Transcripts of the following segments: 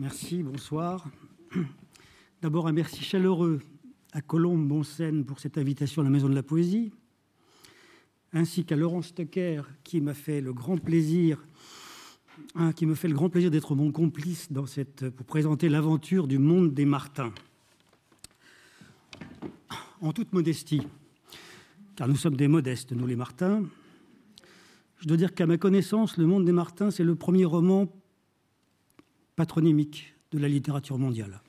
Merci, bonsoir. D'abord, un merci chaleureux à Colombe Bonsen pour cette invitation à la Maison de la Poésie, ainsi qu'à Laurence Stocker qui m'a fait le grand plaisir hein, qui me fait le grand plaisir d'être mon complice pour présenter l'aventure du monde des Martins. En toute modestie, car nous sommes des modestes, nous les Martins, je dois dire qu'à ma connaissance, Le Monde des Martins, c'est le premier roman patronymique de la littérature mondiale.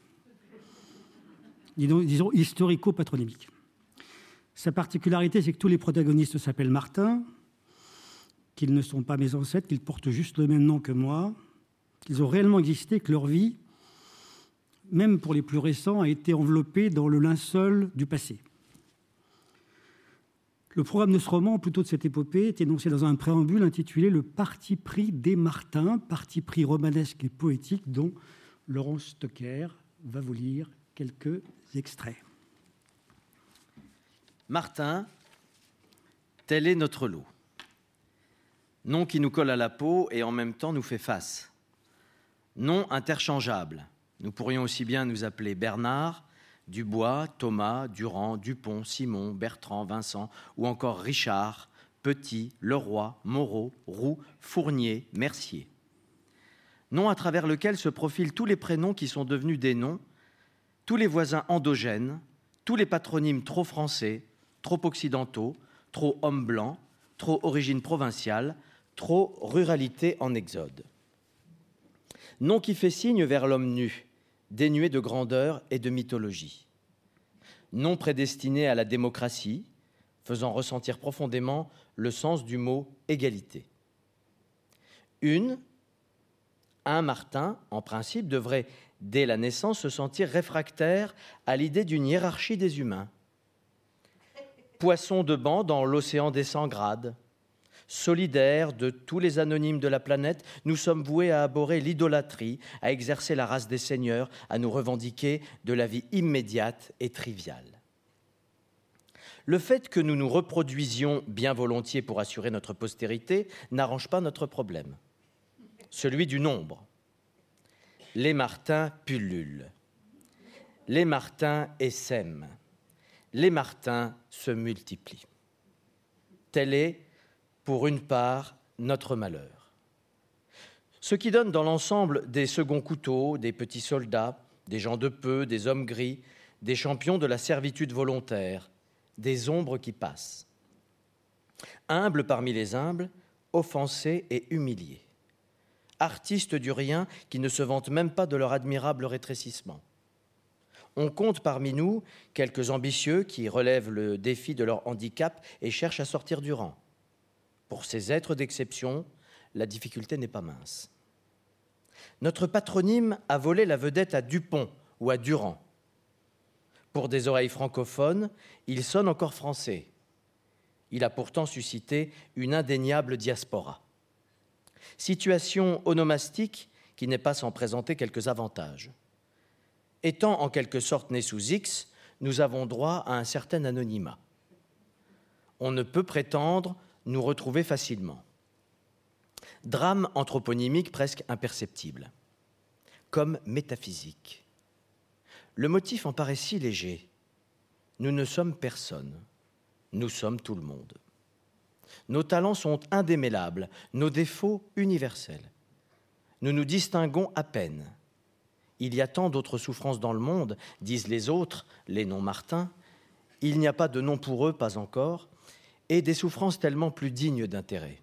Disons, historico-patronymique. Sa particularité, c'est que tous les protagonistes s'appellent Martin, qu'ils ne sont pas mes ancêtres, qu'ils portent juste le même nom que moi, qu'ils ont réellement existé, que leur vie, même pour les plus récents, a été enveloppée dans le linceul du passé. Le programme de ce roman, plutôt de cette épopée, est énoncé dans un préambule intitulé Le parti pris des Martins, parti pris romanesque et poétique, dont Laurence Stocker va vous lire quelques extraits. Martin, tel est notre lot. Nom qui nous colle à la peau et en même temps nous fait face. Nom interchangeable. Nous pourrions aussi bien nous appeler Bernard, Dubois, Thomas, Durand, Dupont, Simon, Bertrand, Vincent, ou encore Richard, Petit, Leroy, Moreau, Roux, Fournier, Mercier. Nom à travers lequel se profilent tous les prénoms qui sont devenus des noms, tous les voisins endogènes, tous les patronymes trop français, trop occidentaux, trop hommes blancs, trop origine provinciale, trop ruralité en exode. Nom qui fait signe vers l'homme nu, dénué de grandeur et de mythologie. Non prédestiné à la démocratie, faisant ressentir profondément le sens du mot égalité. Une, un Martin, en principe, devrait, dès la naissance, se sentir réfractaire à l'idée d'une hiérarchie des humains. Poisson de banc dans l'océan des cent grades, solidaires de tous les anonymes de la planète, nous sommes voués à abhorrer l'idolâtrie, à exercer la race des seigneurs, à nous revendiquer de la vie immédiate et triviale. Le fait que nous nous reproduisions bien volontiers pour assurer notre postérité n'arrange pas notre problème, celui du nombre. Les Martins pullulent, les Martins essaiment, les Martins se multiplient. Telle est pour une part, notre malheur. Ce qui donne dans l'ensemble des seconds couteaux, des petits soldats, des gens de peu, des hommes gris, des champions de la servitude volontaire, des ombres qui passent. Humbles parmi les humbles, offensés et humiliés. Artistes du rien qui ne se vantent même pas de leur admirable rétrécissement. On compte parmi nous quelques ambitieux qui relèvent le défi de leur handicap et cherchent à sortir du rang. Pour ces êtres d'exception, la difficulté n'est pas mince. Notre patronyme a volé la vedette à Dupont ou à Durand. Pour des oreilles francophones, il sonne encore français. Il a pourtant suscité une indéniable diaspora. Situation onomastique qui n'est pas sans présenter quelques avantages. Étant en quelque sorte nés sous X, nous avons droit à un certain anonymat. On ne peut prétendre nous retrouver facilement. Drame anthroponymique presque imperceptible, comme métaphysique. Le motif en paraît si léger. Nous ne sommes personne, nous sommes tout le monde. Nos talents sont indémêlables, nos défauts universels. Nous nous distinguons à peine. Il y a tant d'autres souffrances dans le monde, disent les autres, les non-martins. Il n'y a pas de nom pour eux, pas encore et des souffrances tellement plus dignes d'intérêt.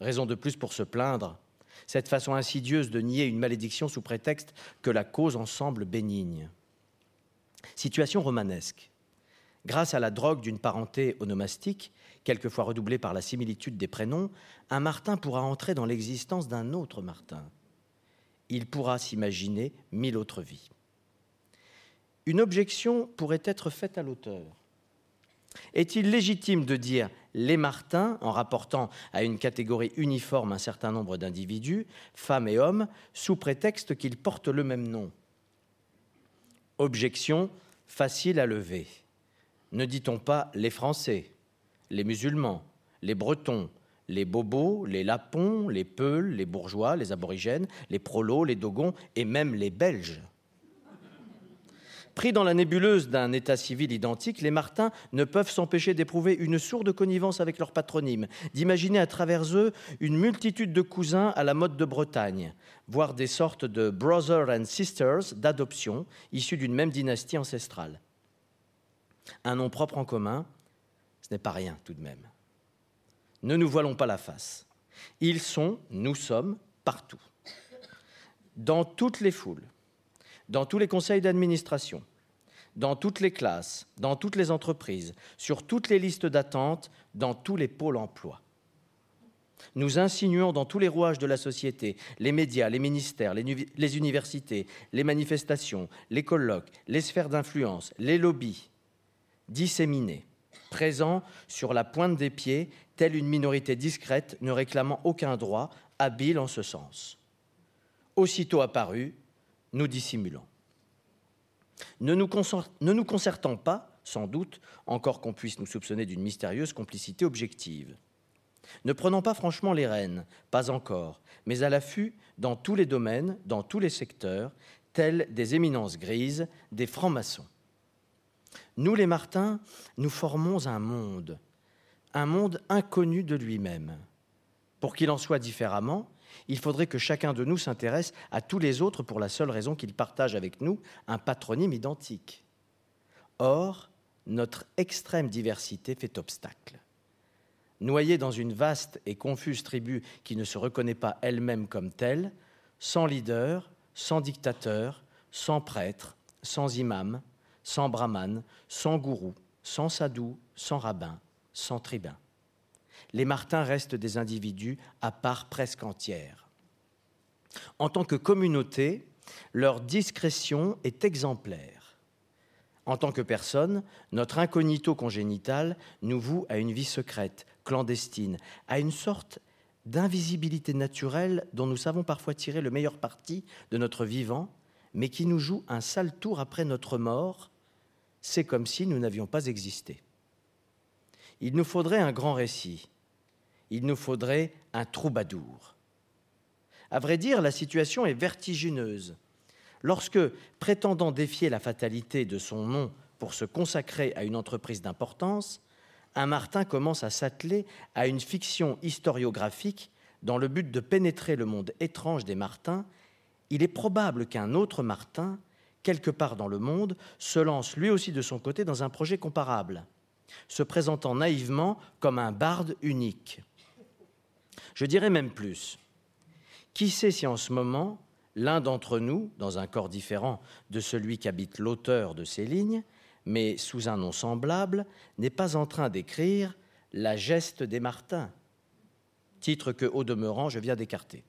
Raison de plus pour se plaindre, cette façon insidieuse de nier une malédiction sous prétexte que la cause en semble bénigne. Situation romanesque. Grâce à la drogue d'une parenté onomastique, quelquefois redoublée par la similitude des prénoms, un Martin pourra entrer dans l'existence d'un autre Martin. Il pourra s'imaginer mille autres vies. Une objection pourrait être faite à l'auteur. Est-il légitime de dire les Martins en rapportant à une catégorie uniforme un certain nombre d'individus, femmes et hommes, sous prétexte qu'ils portent le même nom Objection facile à lever. Ne dit-on pas les Français, les musulmans, les Bretons, les bobos, les lapons, les peuls, les bourgeois, les aborigènes, les prolos, les dogons et même les Belges. Pris dans la nébuleuse d'un état civil identique, les Martins ne peuvent s'empêcher d'éprouver une sourde connivence avec leur patronyme, d'imaginer à travers eux une multitude de cousins à la mode de Bretagne, voire des sortes de brothers and sisters d'adoption issus d'une même dynastie ancestrale. Un nom propre en commun, ce n'est pas rien tout de même. Ne nous voilons pas la face. Ils sont, nous sommes, partout. Dans toutes les foules, dans tous les conseils d'administration, dans toutes les classes, dans toutes les entreprises, sur toutes les listes d'attente, dans tous les pôles emploi. Nous insinuons dans tous les rouages de la société, les médias, les ministères, les, universités, les manifestations, les colloques, les sphères d'influence, les lobbies, disséminés, présents sur la pointe des pieds, telle une minorité discrète ne réclamant aucun droit, habile en ce sens. Aussitôt apparus, nous dissimulons. Ne nous, concertons pas, sans doute, encore qu'on puisse nous soupçonner d'une mystérieuse complicité objective. Ne prenons pas franchement les rênes, pas encore, mais à l'affût dans tous les domaines, dans tous les secteurs, tels des éminences grises, des francs-maçons. Nous, les Martins, nous formons un monde, un monde inconnu de lui-même. Pour qu'il en soit différemment, il faudrait que chacun de nous s'intéresse à tous les autres pour la seule raison qu'ils partagent avec nous un patronyme identique. Or, notre extrême diversité fait obstacle. Noyée dans une vaste et confuse tribu qui ne se reconnaît pas elle-même comme telle, sans leader, sans dictateur, sans prêtre, sans imam, sans brahman, sans gourou, sans sadou, sans rabbin, sans tribun les Martins restent des individus à part presque entière. En tant que communauté, leur discrétion est exemplaire. En tant que personne, notre incognito congénital nous voue à une vie secrète, clandestine, à une sorte d'invisibilité naturelle dont nous savons parfois tirer le meilleur parti de notre vivant, mais qui nous joue un sale tour après notre mort. C'est comme si nous n'avions pas existé. Il nous faudrait un grand récit, il nous faudrait un troubadour. À vrai dire, la situation est vertigineuse. Lorsque, prétendant défier la fatalité de son nom pour se consacrer à une entreprise d'importance, un Martin commence à s'atteler à une fiction historiographique dans le but de pénétrer le monde étrange des Martins, il est probable qu'un autre Martin, quelque part dans le monde, se lance lui aussi de son côté dans un projet comparable, se présentant naïvement comme un barde unique. Je dirais même plus. Qui sait si en ce moment, l'un d'entre nous, dans un corps différent de celui qu'habite l'auteur de ces lignes, mais sous un nom semblable, n'est pas en train d'écrire La geste des Martins, titre que, au demeurant, je viens d'écarter.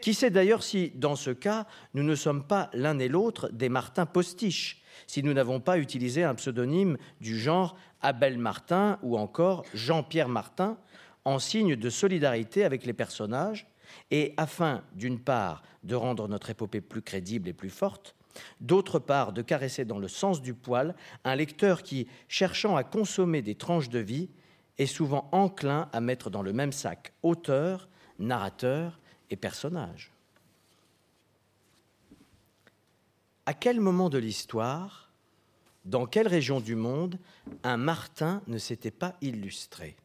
Qui sait d'ailleurs si, dans ce cas, nous ne sommes pas l'un et l'autre des Martins postiches, si nous n'avons pas utilisé un pseudonyme du genre Abel Martin ou encore Jean-Pierre Martin, en signe de solidarité avec les personnages et afin, d'une part, de rendre notre épopée plus crédible et plus forte, d'autre part, de caresser dans le sens du poil un lecteur qui, cherchant à consommer des tranches de vie, est souvent enclin à mettre dans le même sac auteur, narrateur et personnage. À quel moment de l'histoire, dans quelle région du monde, un Martin ne s'était pas illustré?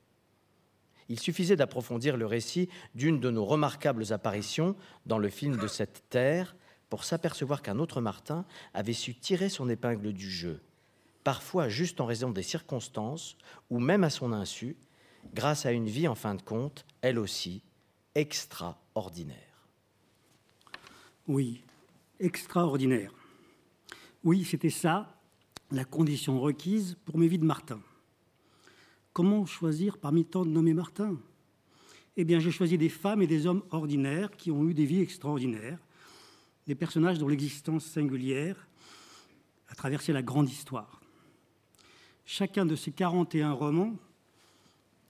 Il suffisait d'approfondir le récit d'une de nos remarquables apparitions dans le film de cette terre pour s'apercevoir qu'un autre Martin avait su tirer son épingle du jeu, parfois juste en raison des circonstances, ou même à son insu, grâce à une vie en fin de compte, elle aussi, extraordinaire. Oui, extraordinaire. Oui, c'était ça, la condition requise pour mes vies de Martin. Comment choisir parmi tant de nommés Martin? Eh bien, j'ai choisi des femmes et des hommes ordinaires qui ont eu des vies extraordinaires, des personnages dont l'existence singulière a traversé la grande histoire. Chacun de ces 41 romans,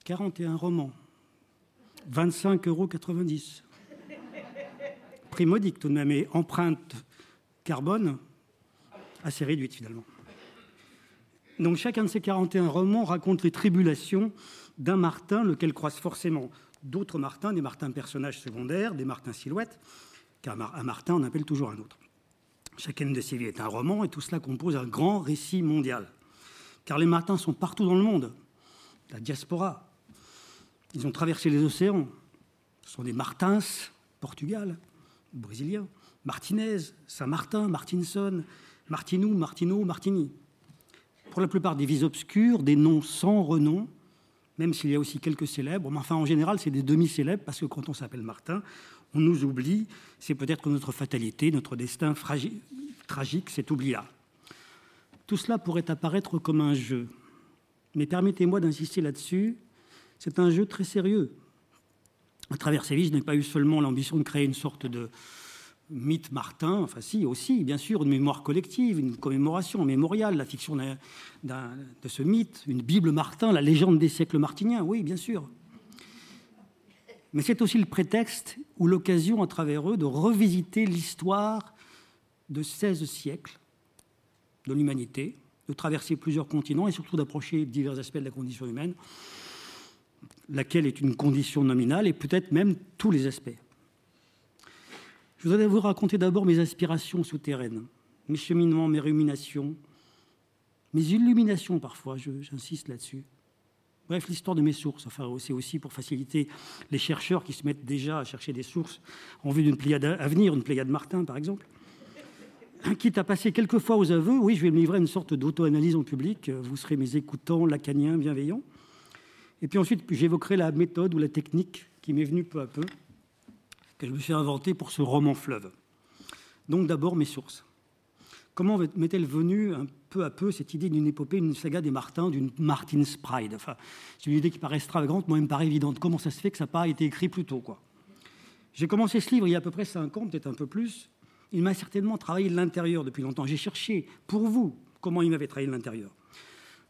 41 romans, 25,90 euros. Prix modique tout de même, et empreinte carbone assez réduite finalement. Donc chacun de ces 41 romans raconte les tribulations d'un Martin, lequel croise forcément d'autres Martins, des Martins personnages secondaires, des Martins silhouettes, car un Martin en appelle toujours un autre. Chacune de ces vies est un roman, et tout cela compose un grand récit mondial. Car les Martins sont partout dans le monde, la diaspora. Ils ont traversé les océans. Ce sont des Martins, Portugal, brésiliens, Martinez, Saint-Martin, Martinson, Martinou, Martineau, Martini. Pour la plupart des vies obscures, des noms sans renom, même s'il y a aussi quelques célèbres. Mais enfin, en général, c'est des demi-célèbres, parce que quand on s'appelle Martin, on nous oublie. C'est peut-être notre fatalité, notre destin tragique s'est oublié Tout cela pourrait apparaître comme un jeu. Mais permettez-moi d'insister là-dessus, c'est un jeu très sérieux. À travers ces vies, je n'ai pas eu seulement l'ambition de créer une sorte de, mythe Martin, enfin si, aussi, bien sûr, une mémoire collective, une commémoration, un mémorial, la fiction de ce mythe, une Bible Martin, la légende des siècles martiniens, oui, bien sûr. Mais c'est aussi le prétexte ou l'occasion à travers eux de revisiter l'histoire de 16 siècles de l'humanité, de traverser plusieurs continents et surtout d'approcher divers aspects de la condition humaine, laquelle est une condition nominale et peut-être même tous les aspects. Je voudrais vous raconter d'abord mes aspirations souterraines, mes cheminements, mes ruminations, mes illuminations parfois, j'insiste là-dessus. Bref, l'histoire de mes sources. Enfin, c'est aussi pour faciliter les chercheurs qui se mettent déjà à chercher des sources en vue d'une pléiade à venir, une pléiade Martin par exemple. Quitte à passer quelques fois aux aveux, oui, je vais me livrer à une sorte d'auto-analyse en public. Vous serez mes écoutants lacaniens bienveillants. Et puis ensuite, j'évoquerai la méthode ou la technique qui m'est venue peu à peu que je me suis inventé pour ce roman fleuve. Donc d'abord mes sources. Comment m'est-elle venue un peu à peu cette idée d'une épopée, d'une saga des Martins, d'une Martin's Pride? C'est une idée qui paraît extravagante, moi elle me paraît évidente. Comment ça se fait que ça n'a pas été écrit plus tôt J'ai commencé ce livre il y a à peu près cinq ans, peut-être un peu plus. Il m'a certainement travaillé l'intérieur depuis longtemps. J'ai cherché pour vous comment il m'avait travaillé l'intérieur.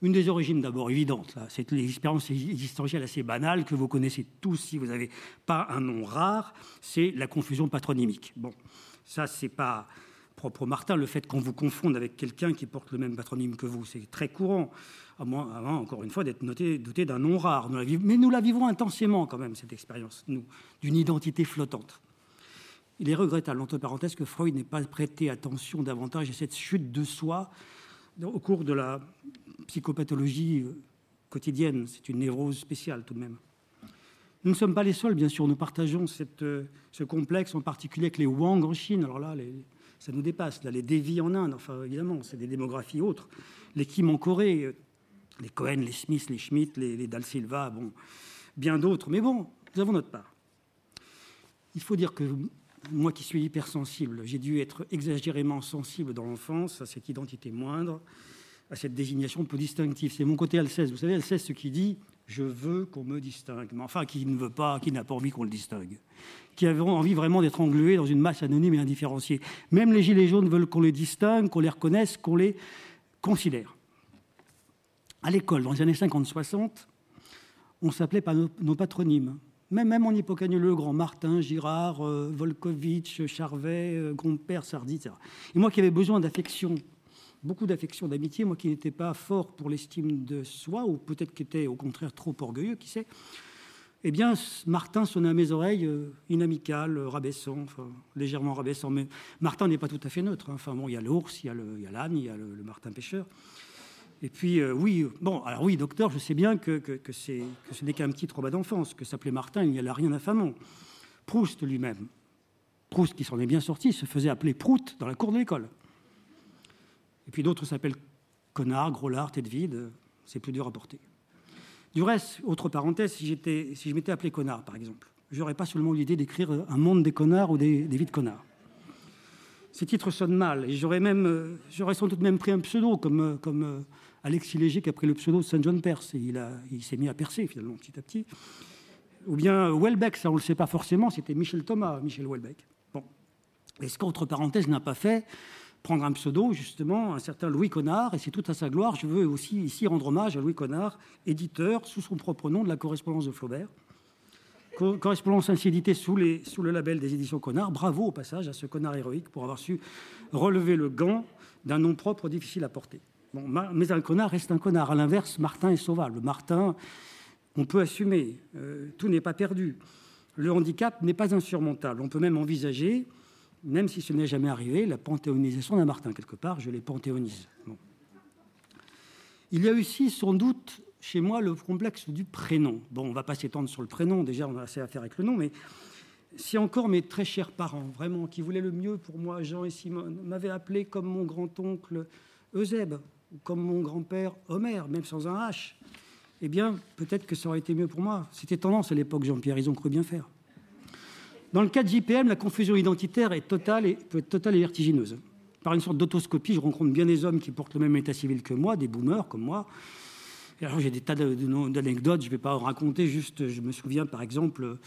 Une des origines d'abord évidentes, c'est l'expérience existentielle assez banale que vous connaissez tous si vous n'avez pas un nom rare, c'est la confusion patronymique. Bon, ça c'est pas propre au Martin, le fait qu'on vous confonde avec quelqu'un qui porte le même patronyme que vous, c'est très courant, à moins, encore une fois, d'être noté, doté d'un nom rare. mais nous la vivons intensément quand même, cette expérience, nous, d'une identité flottante. Il est regrettable, entre parenthèses, que Freud n'ait pas prêté attention davantage à cette chute de soi au cours de la psychopathologie euh, quotidienne. C'est une névrose spéciale tout de même. Nous ne sommes pas les seuls, bien sûr. Nous partageons euh, ce complexe, en particulier avec les Wang en Chine. Alors là, ça nous dépasse. Là, les Devi en Inde, enfin, évidemment, c'est des démographies autres. Les Kim en Corée, euh, les Cohen, les Smith, les Schmidt, les, les Dal Silva, bon, bien d'autres. Mais bon, nous avons notre part. Il faut dire que moi qui suis hypersensible, j'ai dû être exagérément sensible dans l'enfance à cette identité moindre, à cette désignation peu distinctive. C'est mon côté Alceste. Vous savez, Alceste, ce qui dit je veux qu'on me distingue, mais enfin qui ne veut pas, qui n'a pas envie qu'on le distingue, qui a envie vraiment d'être englué dans une masse anonyme et indifférenciée. Même les gilets jaunes veulent qu'on les distingue, qu'on les reconnaisse, qu'on les considère. À l'école, dans les années 50-60, on s'appelait par nos patronymes même, même en le Grand, Martin, Girard, euh, Volkovitch, Charvet, euh, Grandpère, Sardi, etc. Et moi qui avais besoin d'affection, beaucoup d'affection, d'amitié, moi qui n'étais pas fort pour l'estime de soi, ou peut-être qui était au contraire trop orgueilleux, qui sait, eh bien, Martin sonnait à mes oreilles euh, inamical, rabaissant, enfin, légèrement rabaissant. Mais Martin n'est pas tout à fait neutre. Hein. Enfin, bon, il y a l'ours, il y a l'âne, il y a le Martin pêcheur. Et puis, euh, oui, bon, alors oui, docteur, je sais bien que, que, ce n'est qu'un petit trauma d'enfance, que s'appelait Martin, il n'y a rien d'infamant. Proust lui-même, Proust qui s'en est bien sorti, se faisait appeler Prout dans la cour de l'école. Et puis d'autres s'appellent Connard, Groslard, tête vide, c'est plus dur à porter. Du reste, autre parenthèse, si, si je m'étais appelé Connard, par exemple, j'aurais pas seulement l'idée d'écrire un monde des connards ou des, des vies de connards. Ces titres sonnent mal, et j'aurais même, euh, j'aurais sans doute même pris un pseudo comme, euh, comme Alexis Léger qui a pris le pseudo de Saint John Perse et il, il s'est mis à percer finalement petit à petit. Ou bien Welbeck, ça on ne le sait pas forcément, c'était Michel Thomas, Michel Welbeck. Bon. Et ce qu'entre parenthèses n'a pas fait prendre un pseudo, justement, un certain Louis Connard, et c'est tout à sa gloire. Je veux aussi ici rendre hommage à Louis Connard, éditeur sous son propre nom de la correspondance de Flaubert. correspondance ainsi éditée sous, le label des éditions Connard. Bravo au passage à ce connard héroïque pour avoir su relever le gant d'un nom propre difficile à porter mais un connard reste un connard. À l'inverse, Martin est sauvable. Martin on peut assumer, euh, tout n'est pas perdu. Le handicap n'est pas insurmontable. On peut même envisager, même si ce n'est jamais arrivé, la panthéonisation d'un Martin. Quelque part, je les panthéonise. Il y a aussi sans doute chez moi le complexe du prénom. Bon, on ne va pas s'étendre sur le prénom, déjà on a assez à faire avec le nom, mais si encore mes très chers parents, vraiment, qui voulaient le mieux pour moi, Jean et Simone, m'avaient appelé comme mon grand-oncle Eusèbe, ou comme mon grand-père Homer, même sans un H, eh bien, peut-être que ça aurait été mieux pour moi. C'était tendance à l'époque, Jean-Pierre, ils ont cru bien faire. Dans le cas de JPM, la confusion identitaire est totale et, peut être totale et vertigineuse. Par une sorte d'autoscopie, je rencontre bien des hommes qui portent le même état civil que moi, des boomers comme moi. Et alors j'ai des tas d'anecdotes, je ne vais pas en raconter, juste je me souviens par exemple,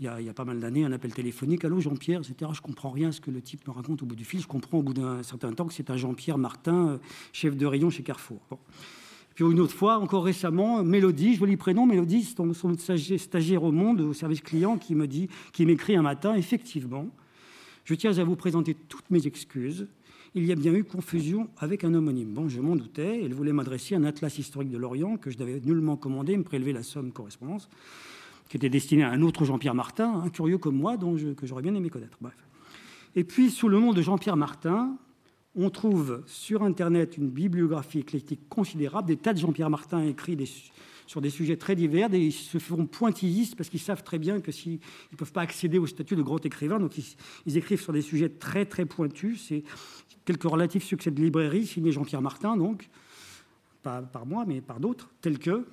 il y a, pas mal d'années, un appel téléphonique, allô Jean-Pierre, etc. Je comprends rien à ce que le type me raconte au bout du fil, je comprends au bout d'un certain temps que c'est un Jean-Pierre Martin, euh, chef de rayon chez Carrefour. Puis une autre fois, encore récemment, Mélodie, joli prénom, Mélodie, c'est son stagiaire au monde, au service client, qui me dit, qui m'écrit un matin, effectivement, je tiens à vous présenter toutes mes excuses. Il y a bien eu confusion avec un homonyme. Bon, je m'en doutais. Elle voulait m'adresser un atlas historique de l'Orient que je n'avais nullement commandé, me prélever la somme correspondance, qui était destinée à un autre Jean-Pierre Martin, un curieux comme moi, dont que j'aurais bien aimé connaître. Bref. Et puis, sous le nom de Jean-Pierre Martin, on trouve sur Internet une bibliographie éclectique considérable, des tas de Jean-Pierre Martin écrits sur des sujets très divers, ils se feront pointillistes parce qu'ils savent très bien que s'ils ne peuvent pas accéder au statut de grand écrivain, donc ils, écrivent sur des sujets très très pointus. C'est quelques relatifs succès de librairie signés Jean-Pierre Martin, donc pas par moi, mais par d'autres, tels que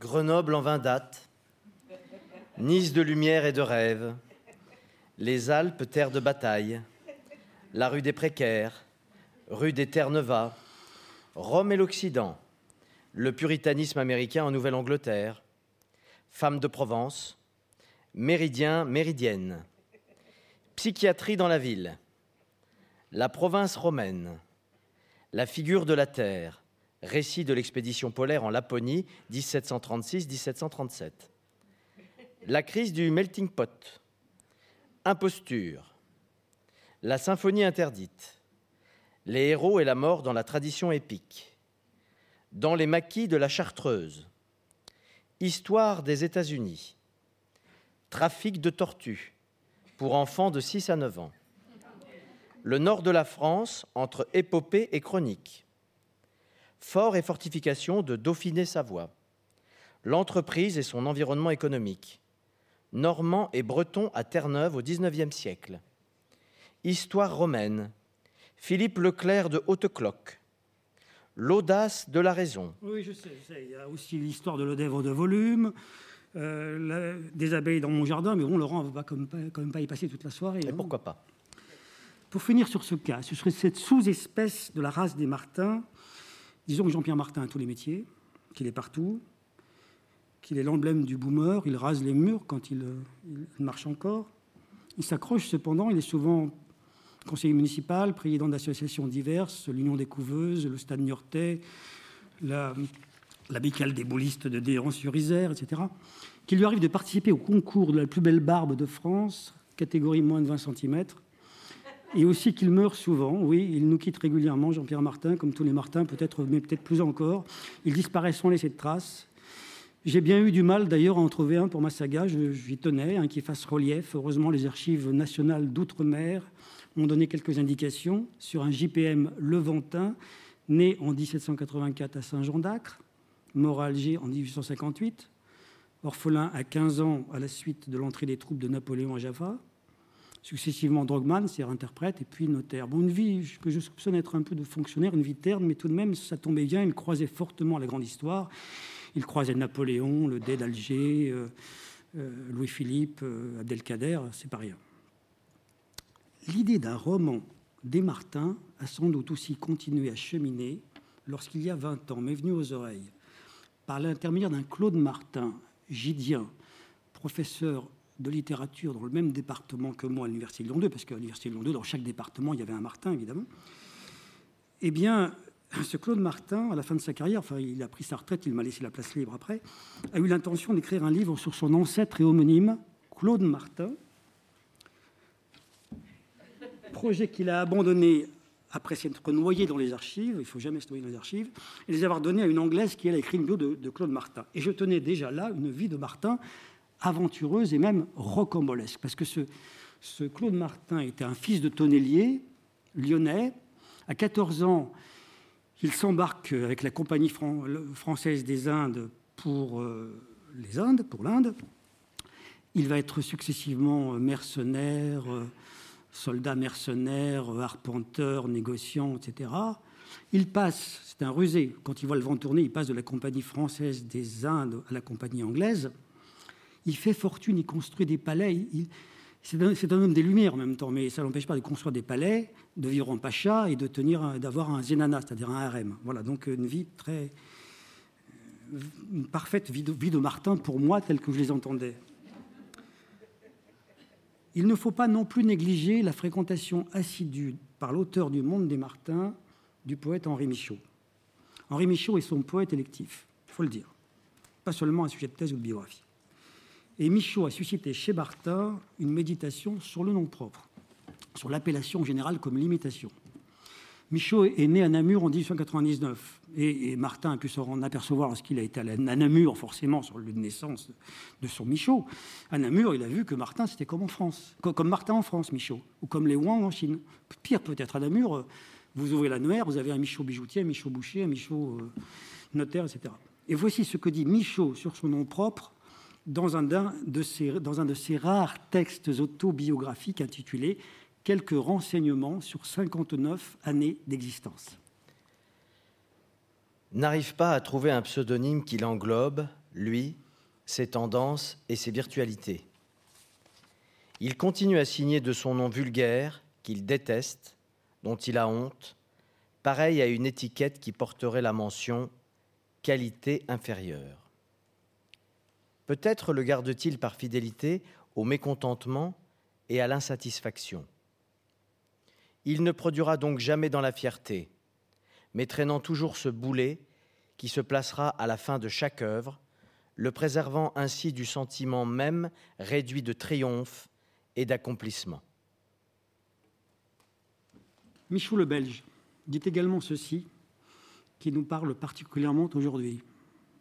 Grenoble en vingt dates, Nice de lumière et de rêve, les Alpes terre de bataille la rue des Précaires, rue des Terre-Neuve, Rome et l'Occident, le puritanisme américain en Nouvelle-Angleterre, Femmes de Provence, Méridien, Méridienne, Psychiatrie dans la ville, la province romaine, la figure de la Terre, récit de l'expédition polaire en Laponie 1736-1737, la crise du melting pot, imposture, la symphonie interdite, les héros et la mort dans la tradition épique, dans les maquis de la Chartreuse, histoire des États-Unis, trafic de tortues pour enfants de 6 à 9 ans, le nord de la France entre épopée et chronique, fort et fortification de Dauphiné-Savoie, l'entreprise et son environnement économique, normand et breton à Terre-Neuve au XIXe siècle, Histoire romaine, Philippe Leclerc de Hautecloque, L'audace de la raison. Oui, je sais, Il y a aussi l'histoire de l'Odèvre de volume, euh, des abeilles dans mon jardin, mais bon, Laurent, on ne va quand même, pas, y passer toute la soirée. Et hein. pourquoi pas Pour finir sur ce cas, ce serait cette sous-espèce de la race des Martins. Disons que Jean-Pierre Martin a tous les métiers, qu'il est partout, qu'il est l'emblème du boomer, il rase les murs quand il, il marche encore. Il s'accroche cependant, il est souvent conseiller municipal, président d'associations diverses, l'Union des couveuses, le Stade Niortais, la, l'amicale des boulistes de Déran-sur-Isère, etc., qu'il lui arrive de participer au concours de la plus belle barbe de France, catégorie moins de 20 cm, et aussi qu'il meurt souvent. Oui, il nous quitte régulièrement, Jean-Pierre Martin, comme tous les Martins, peut-être, mais peut-être plus encore. Il disparaît sans laisser de traces. J'ai bien eu du mal d'ailleurs à en trouver un pour ma saga, j'y tenais, un qui fasse relief. Heureusement, les archives nationales d'outre-mer ont donné quelques indications sur un JPM levantin, né en 1784 à Saint-Jean d'Acre, mort à Alger en 1858, orphelin à 15 ans à la suite de l'entrée des troupes de Napoléon à Jaffa, successivement drogman, c'est interprète, et puis notaire. Bon, une vie que je soupçonne être un peu de fonctionnaire, une vie terne, mais tout de même, ça tombait bien, il croisait fortement la grande histoire. Il croisait Napoléon, le dé d'Alger, euh, euh, Louis-Philippe, euh, Abdelkader, c'est pas rien. L'idée d'un roman des Martins a sans doute aussi continué à cheminer lorsqu'il y a 20 ans m'est venu aux oreilles, par l'intermédiaire d'un Claude Martin, gidien, professeur de littérature dans le même département que moi à l'Université de Lyon 2, parce qu'à l'Université de Lyon 2, dans chaque département, il y avait un Martin, évidemment. Eh bien, ce Claude Martin, à la fin de sa carrière, enfin, il a pris sa retraite, il m'a laissé la place libre après, a eu l'intention d'écrire un livre sur son ancêtre et homonyme, Claude Martin, projet qu'il a abandonné après s'être noyé dans les archives, il ne faut jamais se noyer dans les archives, et les avoir donnés à une Anglaise qui, elle, a écrit une bio de, Claude Martin. Et je tenais déjà là une vie de Martin aventureuse et même rocambolesque, parce que ce, Claude Martin était un fils de tonnelier lyonnais. À 14 ans, il s'embarque avec la Compagnie française des Indes pour euh, les Indes, pour l'Inde. Il va être successivement mercenaire, euh, soldat mercenaire, arpenteur, négociant, etc. Il passe, c'est un rusé, quand il voit le vent tourner, il passe de la Compagnie française des Indes à la Compagnie anglaise. Il fait fortune, il construit des palais. c'est, un, homme des Lumières en même temps, mais ça n'empêche pas de construire des palais, de vivre en pacha et de tenir, d'avoir un zénana, c'est-à-dire un harem. Voilà, donc une vie très. une parfaite vie de, vie de Martin pour moi, telle que je les entendais. Il ne faut pas non plus négliger la fréquentation assidue par l'auteur du Monde des Martins du poète Henri Michaud. Henri Michaud est son poète électif, il faut le dire, pas seulement un sujet de thèse ou de biographie. Et Michaud a suscité chez Martin une méditation sur le nom propre, sur l'appellation générale comme limitation. Michaud est né à Namur en 1899 et, Martin a pu s'en apercevoir lorsqu'il a été à, Namur, forcément, sur le lieu de naissance de son Michaud. À Namur, il a vu que Martin, c'était comme en France, comme Martin en France, Michaud, ou comme les Wang en Chine. Pire peut-être, à Namur, vous ouvrez l'annuaire, vous avez un Michaud bijoutier, un Michaud boucher, un Michaud euh, notaire, etc. Et voici ce que dit Michaud sur son nom propre dans un, de ses, dans un de ses rares textes autobiographiques intitulé quelques renseignements sur 59 années d'existence. N'arrive pas à trouver un pseudonyme qui l'englobe, lui, ses tendances et ses virtualités. Il continue à signer de son nom vulgaire, qu'il déteste, dont il a honte, pareil à une étiquette qui porterait la mention qualité inférieure. Peut-être le garde-t-il par fidélité au mécontentement et à l'insatisfaction. Il ne produira donc jamais dans la fierté, mais traînant toujours ce boulet qui se placera à la fin de chaque œuvre, le préservant ainsi du sentiment même réduit de triomphe et d'accomplissement. Michou le Belge dit également ceci, qui nous parle particulièrement aujourd'hui.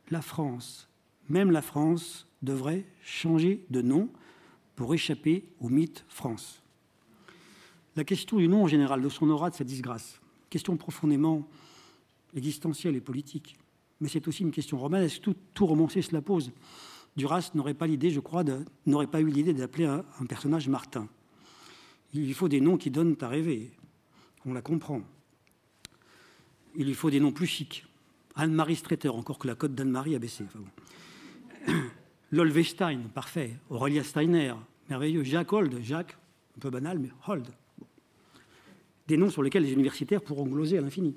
La France, même la France, devrait changer de nom pour échapper au mythe France la question du nom en général, de son aura, de sa disgrâce, question profondément existentielle et politique. Mais c'est aussi une question romanesque. Tout, tout romancier se la pose. Duras n'aurait pas l'idée, je crois, n'aurait pas eu l'idée d'appeler un, personnage Martin. Il lui faut des noms qui donnent à rêver. On la comprend. Il lui faut des noms plus chics. Anne-Marie Streeter, encore que la cote d'Anne-Marie a baissé. Enfin Lolvestein, parfait. Aurelia Steiner, merveilleux. Jacques Hold, Jacques, un peu banal, mais Hold des noms sur lesquels les universitaires pourront gloser à l'infini.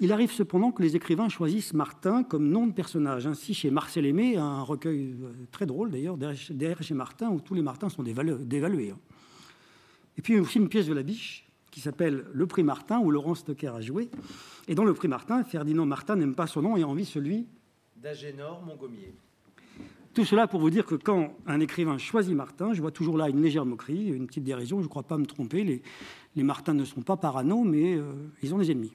Il arrive cependant que les écrivains choisissent Martin comme nom de personnage. Ainsi, chez Marcel Aimé, un recueil euh, très drôle d'ailleurs, derrière chez Martin, où tous les Martins sont dévalués. Hein. Et puis aussi une pièce de la biche qui s'appelle Le prix Martin, où Laurent Stocker a joué. Et dans Le prix Martin, Ferdinand Martin n'aime pas son nom et a envie celui d'Agénor Montgomier. Tout cela pour vous dire que quand un écrivain choisit Martin, je vois toujours là une légère moquerie, une petite dérision, je ne crois pas me tromper. Les, Martins ne sont pas parano, mais euh, ils ont des ennemis.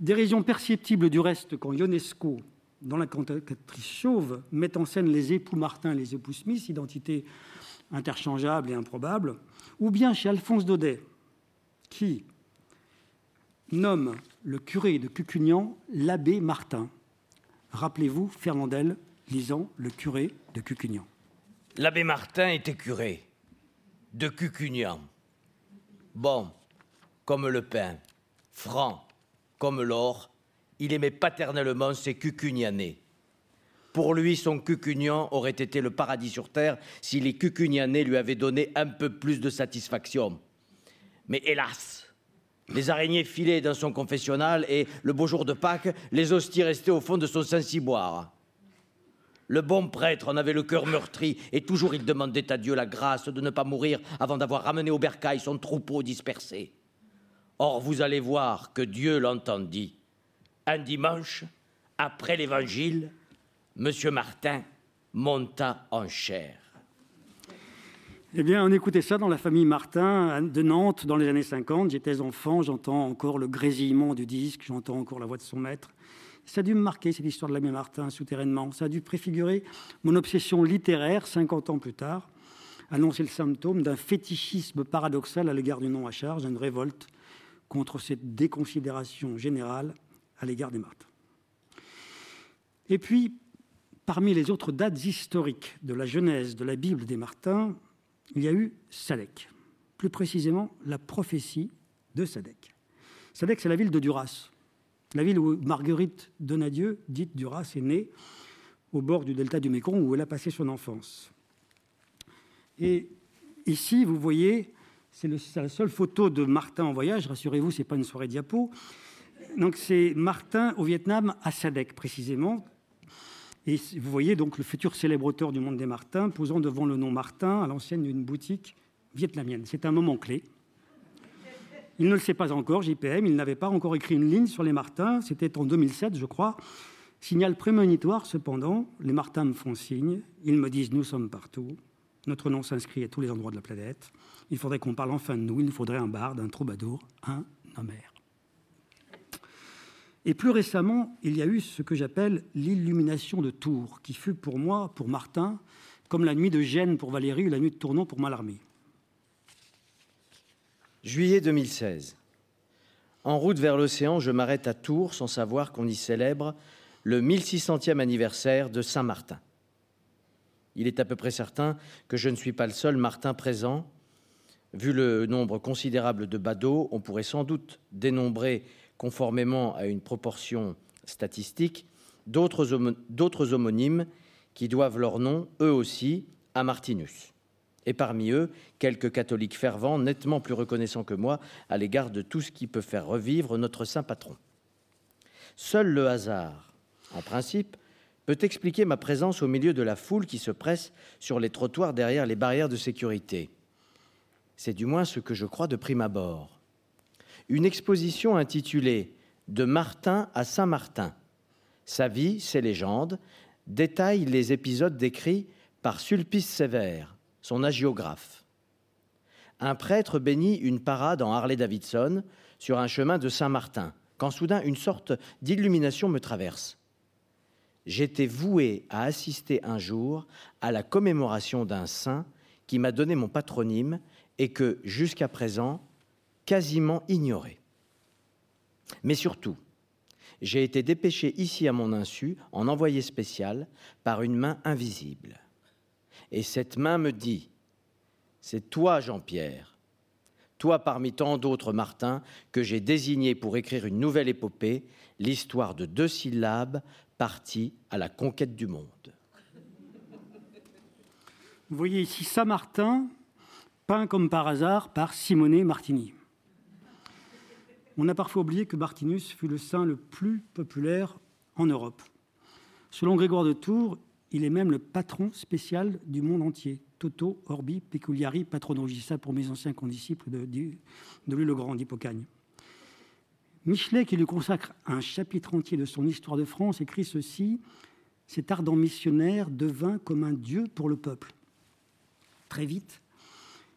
Dérision perceptible du reste quand Ionesco, dans la cantatrice chauve, met en scène les époux Martin et les époux Smith, identité interchangeable et improbable, ou bien chez Alphonse Daudet, qui nomme le curé de Cucugnan l'abbé Martin. Rappelez-vous Fernandel lisant le curé de Cucugnan. L'abbé Martin était curé de Cucugnan bon comme le pain, franc comme l'or, il aimait paternellement ses cucugnanais. Pour lui, son cucugnan aurait été le paradis sur terre si les cucugnanais lui avaient donné un peu plus de satisfaction. Mais hélas, les araignées filaient dans son confessionnal et, le beau jour de Pâques, les hosties restaient au fond de son saint-ciboire. Le bon prêtre en avait le cœur meurtri et toujours il demandait à Dieu la grâce de ne pas mourir avant d'avoir ramené au bercail son troupeau dispersé. Or, vous allez voir que Dieu l'entendit. Un dimanche, après l'évangile, M. Martin monta en chair. Eh bien, on écoutait ça dans la famille Martin de Nantes dans les années 50. J'étais enfant, j'entends encore le grésillement du disque, j'entends encore la voix de son maître. Ça a dû me marquer, cette histoire de l'abbé Martin, souterrainement. Ça a dû préfigurer mon obsession littéraire, 50 ans plus tard, annoncer le symptôme d'un fétichisme paradoxal à l'égard du nom à charge, d'une révolte contre cette déconsidération générale à l'égard des Martins. Et puis, parmi les autres dates historiques de la Genèse de la Bible des Martins, il y a eu Sadek, plus précisément la prophétie de Sadek. Sadek, c'est la ville de Duras, la ville où Marguerite Donadieu, dite Duras, est née, au bord du delta du Mékong, où elle a passé son enfance. Et ici, vous voyez, c'est la seule photo de Martin en voyage, rassurez-vous, ce n'est pas une soirée diapo. Donc c'est Martin au Vietnam, à Sadek précisément, et vous voyez donc le futur célèbre auteur du monde des Martins posant devant le nom Martin à l'ancienne d'une boutique vietnamienne. C'est un moment clé. Il ne le sait pas encore, JPM, il n'avait pas encore écrit une ligne sur les Martins, c'était en 2007, je crois. Signal prémonitoire, cependant, les Martins me font signe, ils me disent Nous sommes partout, notre nom s'inscrit à tous les endroits de la planète, il faudrait qu'on parle enfin de nous, il faudrait un barde, un troubadour, un homère. Et plus récemment, il y a eu ce que j'appelle l'illumination de Tours, qui fut pour moi, pour Martin, comme la nuit de Gênes pour Valérie ou la nuit de Tournon pour Mallarmé. Juillet 2016. En route vers l'océan, je m'arrête à Tours sans savoir qu'on y célèbre le 1600e anniversaire de Saint-Martin. Il est à peu près certain que je ne suis pas le seul Martin présent. Vu le nombre considérable de badauds, on pourrait sans doute dénombrer conformément à une proportion statistique, d'autres homonymes qui doivent leur nom, eux aussi, à Martinus. Et parmi eux, quelques catholiques fervents, nettement plus reconnaissants que moi à l'égard de tout ce qui peut faire revivre notre saint patron. Seul le hasard, en principe, peut expliquer ma présence au milieu de la foule qui se presse sur les trottoirs derrière les barrières de sécurité. C'est du moins ce que je crois de prime abord une exposition intitulée De Martin à Saint-Martin. Sa vie, ses légendes, détaille les épisodes décrits par Sulpice Sévère, son agiographe. Un prêtre bénit une parade en Harley-Davidson sur un chemin de Saint-Martin, quand soudain une sorte d'illumination me traverse. J'étais voué à assister un jour à la commémoration d'un saint qui m'a donné mon patronyme et que, jusqu'à présent, quasiment ignoré. Mais surtout, j'ai été dépêché ici à mon insu, en envoyé spécial, par une main invisible. Et cette main me dit, c'est toi, Jean-Pierre, toi parmi tant d'autres Martin, que j'ai désigné pour écrire une nouvelle épopée, l'histoire de deux syllabes parties à la conquête du monde. Vous voyez ici Saint-Martin, peint comme par hasard par Simone Martini. On a parfois oublié que Martinus fut le saint le plus populaire en Europe. Selon Grégoire de Tours, il est même le patron spécial du monde entier. Toto Orbi Peculiari Patrono. Je ça pour mes anciens condisciples de, lui le Grand, d'Hippocagne. Michelet, qui lui consacre un chapitre entier de son Histoire de France, écrit ceci Cet ardent missionnaire devint comme un dieu pour le peuple. Très vite,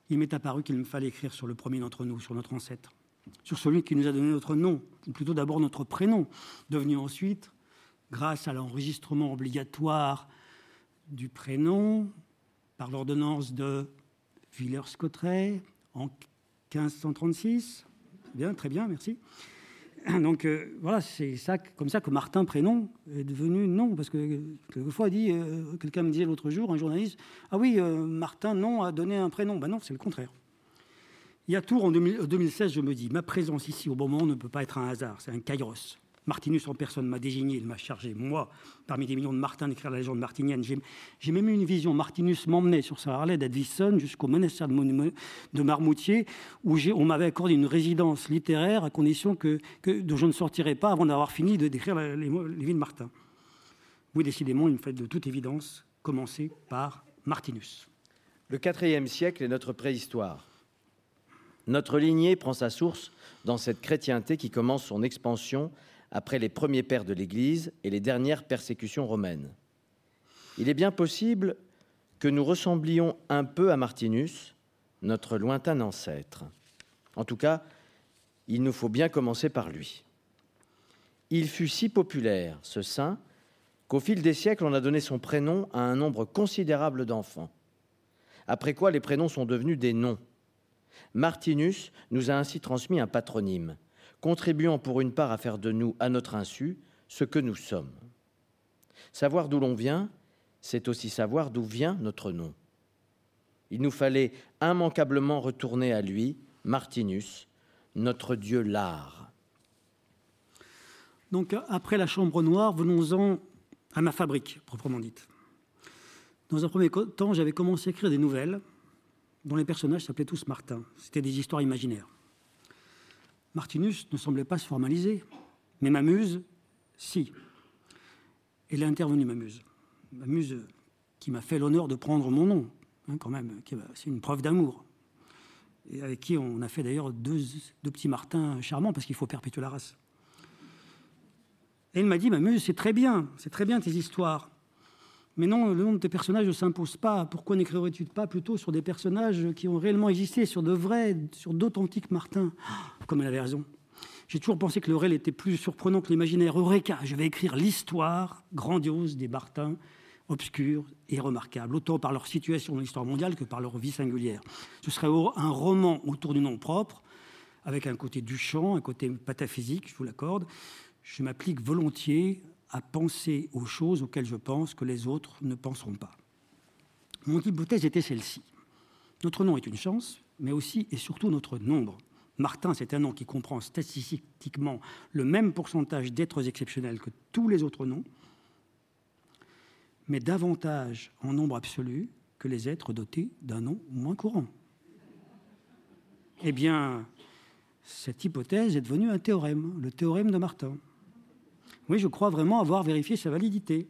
il m'est apparu qu'il me fallait écrire sur le premier d'entre nous, sur notre ancêtre sur celui qui nous a donné notre nom, ou plutôt d'abord notre prénom, devenu ensuite, grâce à l'enregistrement obligatoire du prénom par l'ordonnance de Villers-Cotterêts en 1536. Bien, très bien, merci. Donc euh, voilà, c'est comme ça que Martin prénom est devenu nom, parce que quelquefois dit, euh, quelqu'un me disait l'autre jour, un journaliste, ah oui, euh, Martin nom a donné un prénom. Ben non, c'est le contraire. Il y a Tours en 2016, je me dis, ma présence ici au bon moment ne peut pas être un hasard, c'est un kairos. Martinus en personne m'a désigné, il m'a chargé, moi, parmi des millions de Martins, d'écrire la légende martinienne. J'ai même eu une vision. Martinus m'emmenait sur sa Harley d'Edvison jusqu'au monastère de, Marmoutier, où on m'avait accordé une résidence littéraire à condition que, je ne sortirais pas avant d'avoir fini de décrire les, les, vies de Martin. Oui, décidément, une fête de toute évidence, commencer par Martinus. Le IVe siècle est notre préhistoire. Notre lignée prend sa source dans cette chrétienté qui commence son expansion après les premiers pères de l'Église et les dernières persécutions romaines. Il est bien possible que nous ressemblions un peu à Martinus, notre lointain ancêtre. En tout cas, il nous faut bien commencer par lui. Il fut si populaire, ce saint, qu'au fil des siècles, on a donné son prénom à un nombre considérable d'enfants. Après quoi, les prénoms sont devenus des noms. Martinus nous a ainsi transmis un patronyme, contribuant pour une part à faire de nous, à notre insu, ce que nous sommes. Savoir d'où l'on vient, c'est aussi savoir d'où vient notre nom. Il nous fallait immanquablement retourner à lui, Martinus, notre Dieu l'art. Donc après la chambre noire, venons-en à ma fabrique, proprement dite. Dans un premier temps, j'avais commencé à écrire des nouvelles dont les personnages s'appelaient tous Martin. C'était des histoires imaginaires. Martinus ne semblait pas se formaliser, mais ma muse, si. Elle est intervenue, ma muse. Ma muse qui m'a fait l'honneur de prendre mon nom, hein, quand même, c'est une preuve d'amour. Et avec qui on a fait d'ailleurs deux, petits Martins charmants, parce qu'il faut perpétuer la race. Et il m'a dit, ma muse, c'est très bien, c'est très bien tes histoires. Mais non, le nom de tes personnages ne s'impose pas. Pourquoi n'écrirais-tu pas plutôt sur des personnages qui ont réellement existé, sur de vrais, sur d'authentiques Martins? Comme elle avait raison. J'ai toujours pensé que le réel était plus surprenant que l'imaginaire. Eureka, je vais écrire l'histoire grandiose des Martins, obscurs et remarquables, autant par leur situation dans l'histoire mondiale que par leur vie singulière. Ce serait un roman autour du nom propre, avec un côté Duchamp, un côté pataphysique, je vous l'accorde. Je m'applique volontiers à penser aux choses auxquelles je pense que les autres ne penseront pas. Mon hypothèse était celle-ci. Notre nom est une chance, mais aussi et surtout notre nombre. Martin, c'est un nom qui comprend statistiquement le même pourcentage d'êtres exceptionnels que tous les autres noms, mais davantage en nombre absolu que les êtres dotés d'un nom moins courant. Eh bien, cette hypothèse est devenue un théorème, le théorème de Martin. Oui, je crois vraiment avoir vérifié sa validité.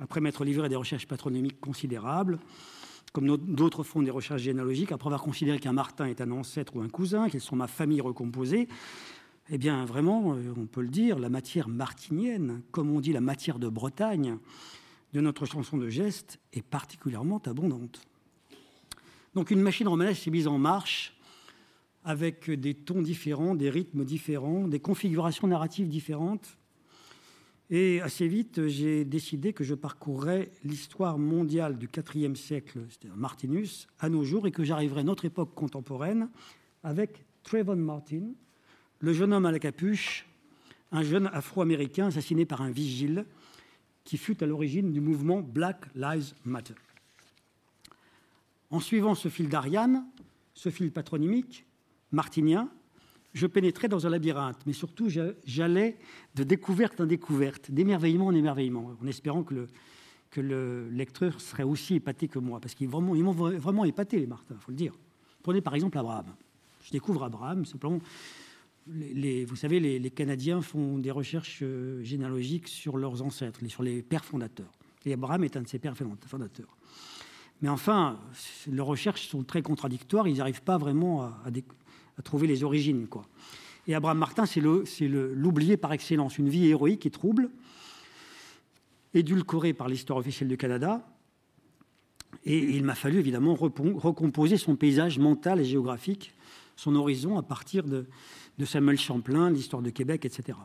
Après m'être livré à des recherches patronymiques considérables, comme d'autres font des recherches généalogiques, après avoir considéré qu'un Martin est un ancêtre ou un cousin, qu'ils sont ma famille recomposée, eh bien, vraiment, euh, on peut le dire, la matière martinienne, comme on dit la matière de Bretagne, de notre chanson de geste, est particulièrement abondante. Donc, une machine romanesque s'est mise en marche avec des tons différents, des rythmes différents, des configurations narratives différentes, et assez vite, j'ai décidé que je parcourrais l'histoire mondiale du IVe siècle, c'est-à-dire Martinus, à nos jours, et que j'arriverais à notre époque contemporaine avec Trayvon Martin, le jeune homme à la capuche, un jeune afro-américain assassiné par un vigile qui fut à l'origine du mouvement Black Lives Matter. En suivant ce fil d'Ariane, ce fil patronymique, martinien, je pénétrais dans un labyrinthe, mais surtout j'allais de découverte en découverte, d'émerveillement en émerveillement, en espérant que le, que le lecteur serait aussi épaté que moi, parce qu'ils m'ont vraiment épaté, les Martins, il faut le dire. Prenez par exemple Abraham. Je découvre Abraham, simplement. Vous savez, les, les, font des recherches euh, généalogiques sur leurs ancêtres, sur les pères fondateurs. Et Abraham est un de ces pères fondateurs. Mais enfin, leurs recherches sont très contradictoires, ils n'arrivent pas vraiment à, à trouver les origines. Quoi. Et Abraham Martin, c'est l'oublié par excellence, une vie héroïque et trouble, édulcorée par l'histoire officielle du Canada. Et il m'a fallu évidemment recomposer son paysage mental et géographique, son horizon à partir de, de Samuel Champlain, l'histoire de Québec, etc.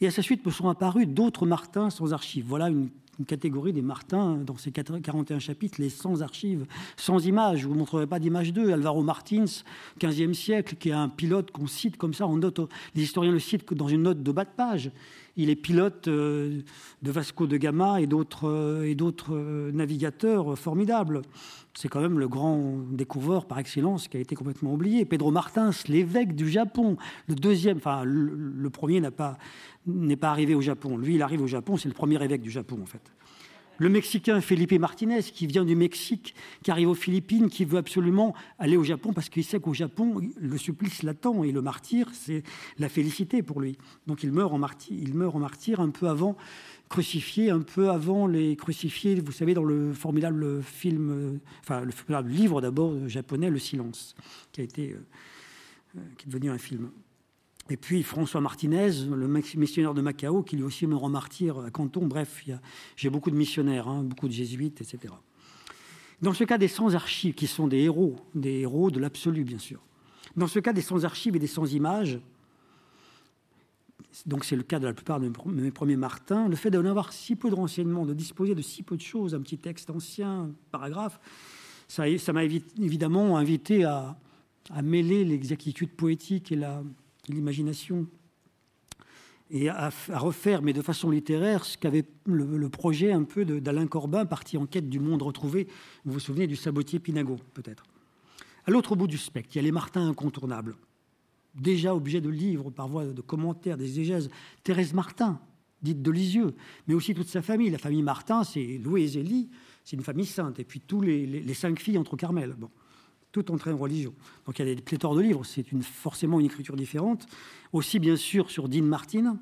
Et à sa suite me sont apparus d'autres Martins sans archives. Voilà une une catégorie des Martins dans ces 41 chapitres, les sans archives, sans images. Je ne vous montrerai pas d'image d'eux. Alvaro Martins, 15e siècle, qui est un pilote qu'on cite comme ça, en note, les historiens le citent dans une note de bas de page. Il est pilote euh, de Vasco de Gama et d'autres euh, euh, navigateurs formidables. C'est quand même le grand découvreur par excellence qui a été complètement oublié. Pedro Martins, l'évêque du Japon, le deuxième, enfin le premier n'a pas n'est pas arrivé au Japon. Lui, il arrive au Japon, c'est le premier évêque du Japon, en fait. Le Mexicain Felipe Martinez, qui vient du Mexique, qui arrive aux Philippines, qui veut absolument aller au Japon parce qu'il sait qu'au Japon, le supplice l'attend et le martyr, c'est la félicité pour lui. Donc il meurt en martyr, un peu avant, crucifié, un peu avant les crucifiés, vous savez, dans le formidable film, enfin le formidable livre d'abord japonais, Le Silence, qui a été, euh, qui est devenu un film. Et puis François Martinez, le missionnaire de Macao, qui lui aussi me rend martyr à Canton. Bref, j'ai beaucoup de missionnaires, hein, beaucoup de jésuites, etc. Dans ce cas des sans-archives, qui sont des héros, des héros de l'absolu, bien sûr. Dans ce cas des sans-archives et des sans-images, donc c'est le cas de la plupart de mes premiers Martins, le fait d'en avoir si peu de renseignements, de disposer de si peu de choses, un petit texte ancien, un paragraphe, ça m'a évidemment invité à, mêler l'exactitude poétique et l'imagination et à, refaire, mais de façon littéraire, ce qu'avait le, projet un peu d'Alain Corbin, parti en quête du monde retrouvé. Vous vous souvenez du sabotier Pinago, peut-être. À l'autre bout du spectre, il y a les Martins incontournables déjà objet de livres par voie de commentaires, des exégèses. Thérèse Martin, dite de Lisieux, mais aussi toute sa famille. La famille Martin, c'est Louis et Zélie, c'est une famille sainte. Et puis tous les, cinq filles entre Carmel. Bon, tout en religion. Donc il y a des pléthores de livres, c'est forcément une écriture différente. Aussi, bien sûr, sur Dean Martin.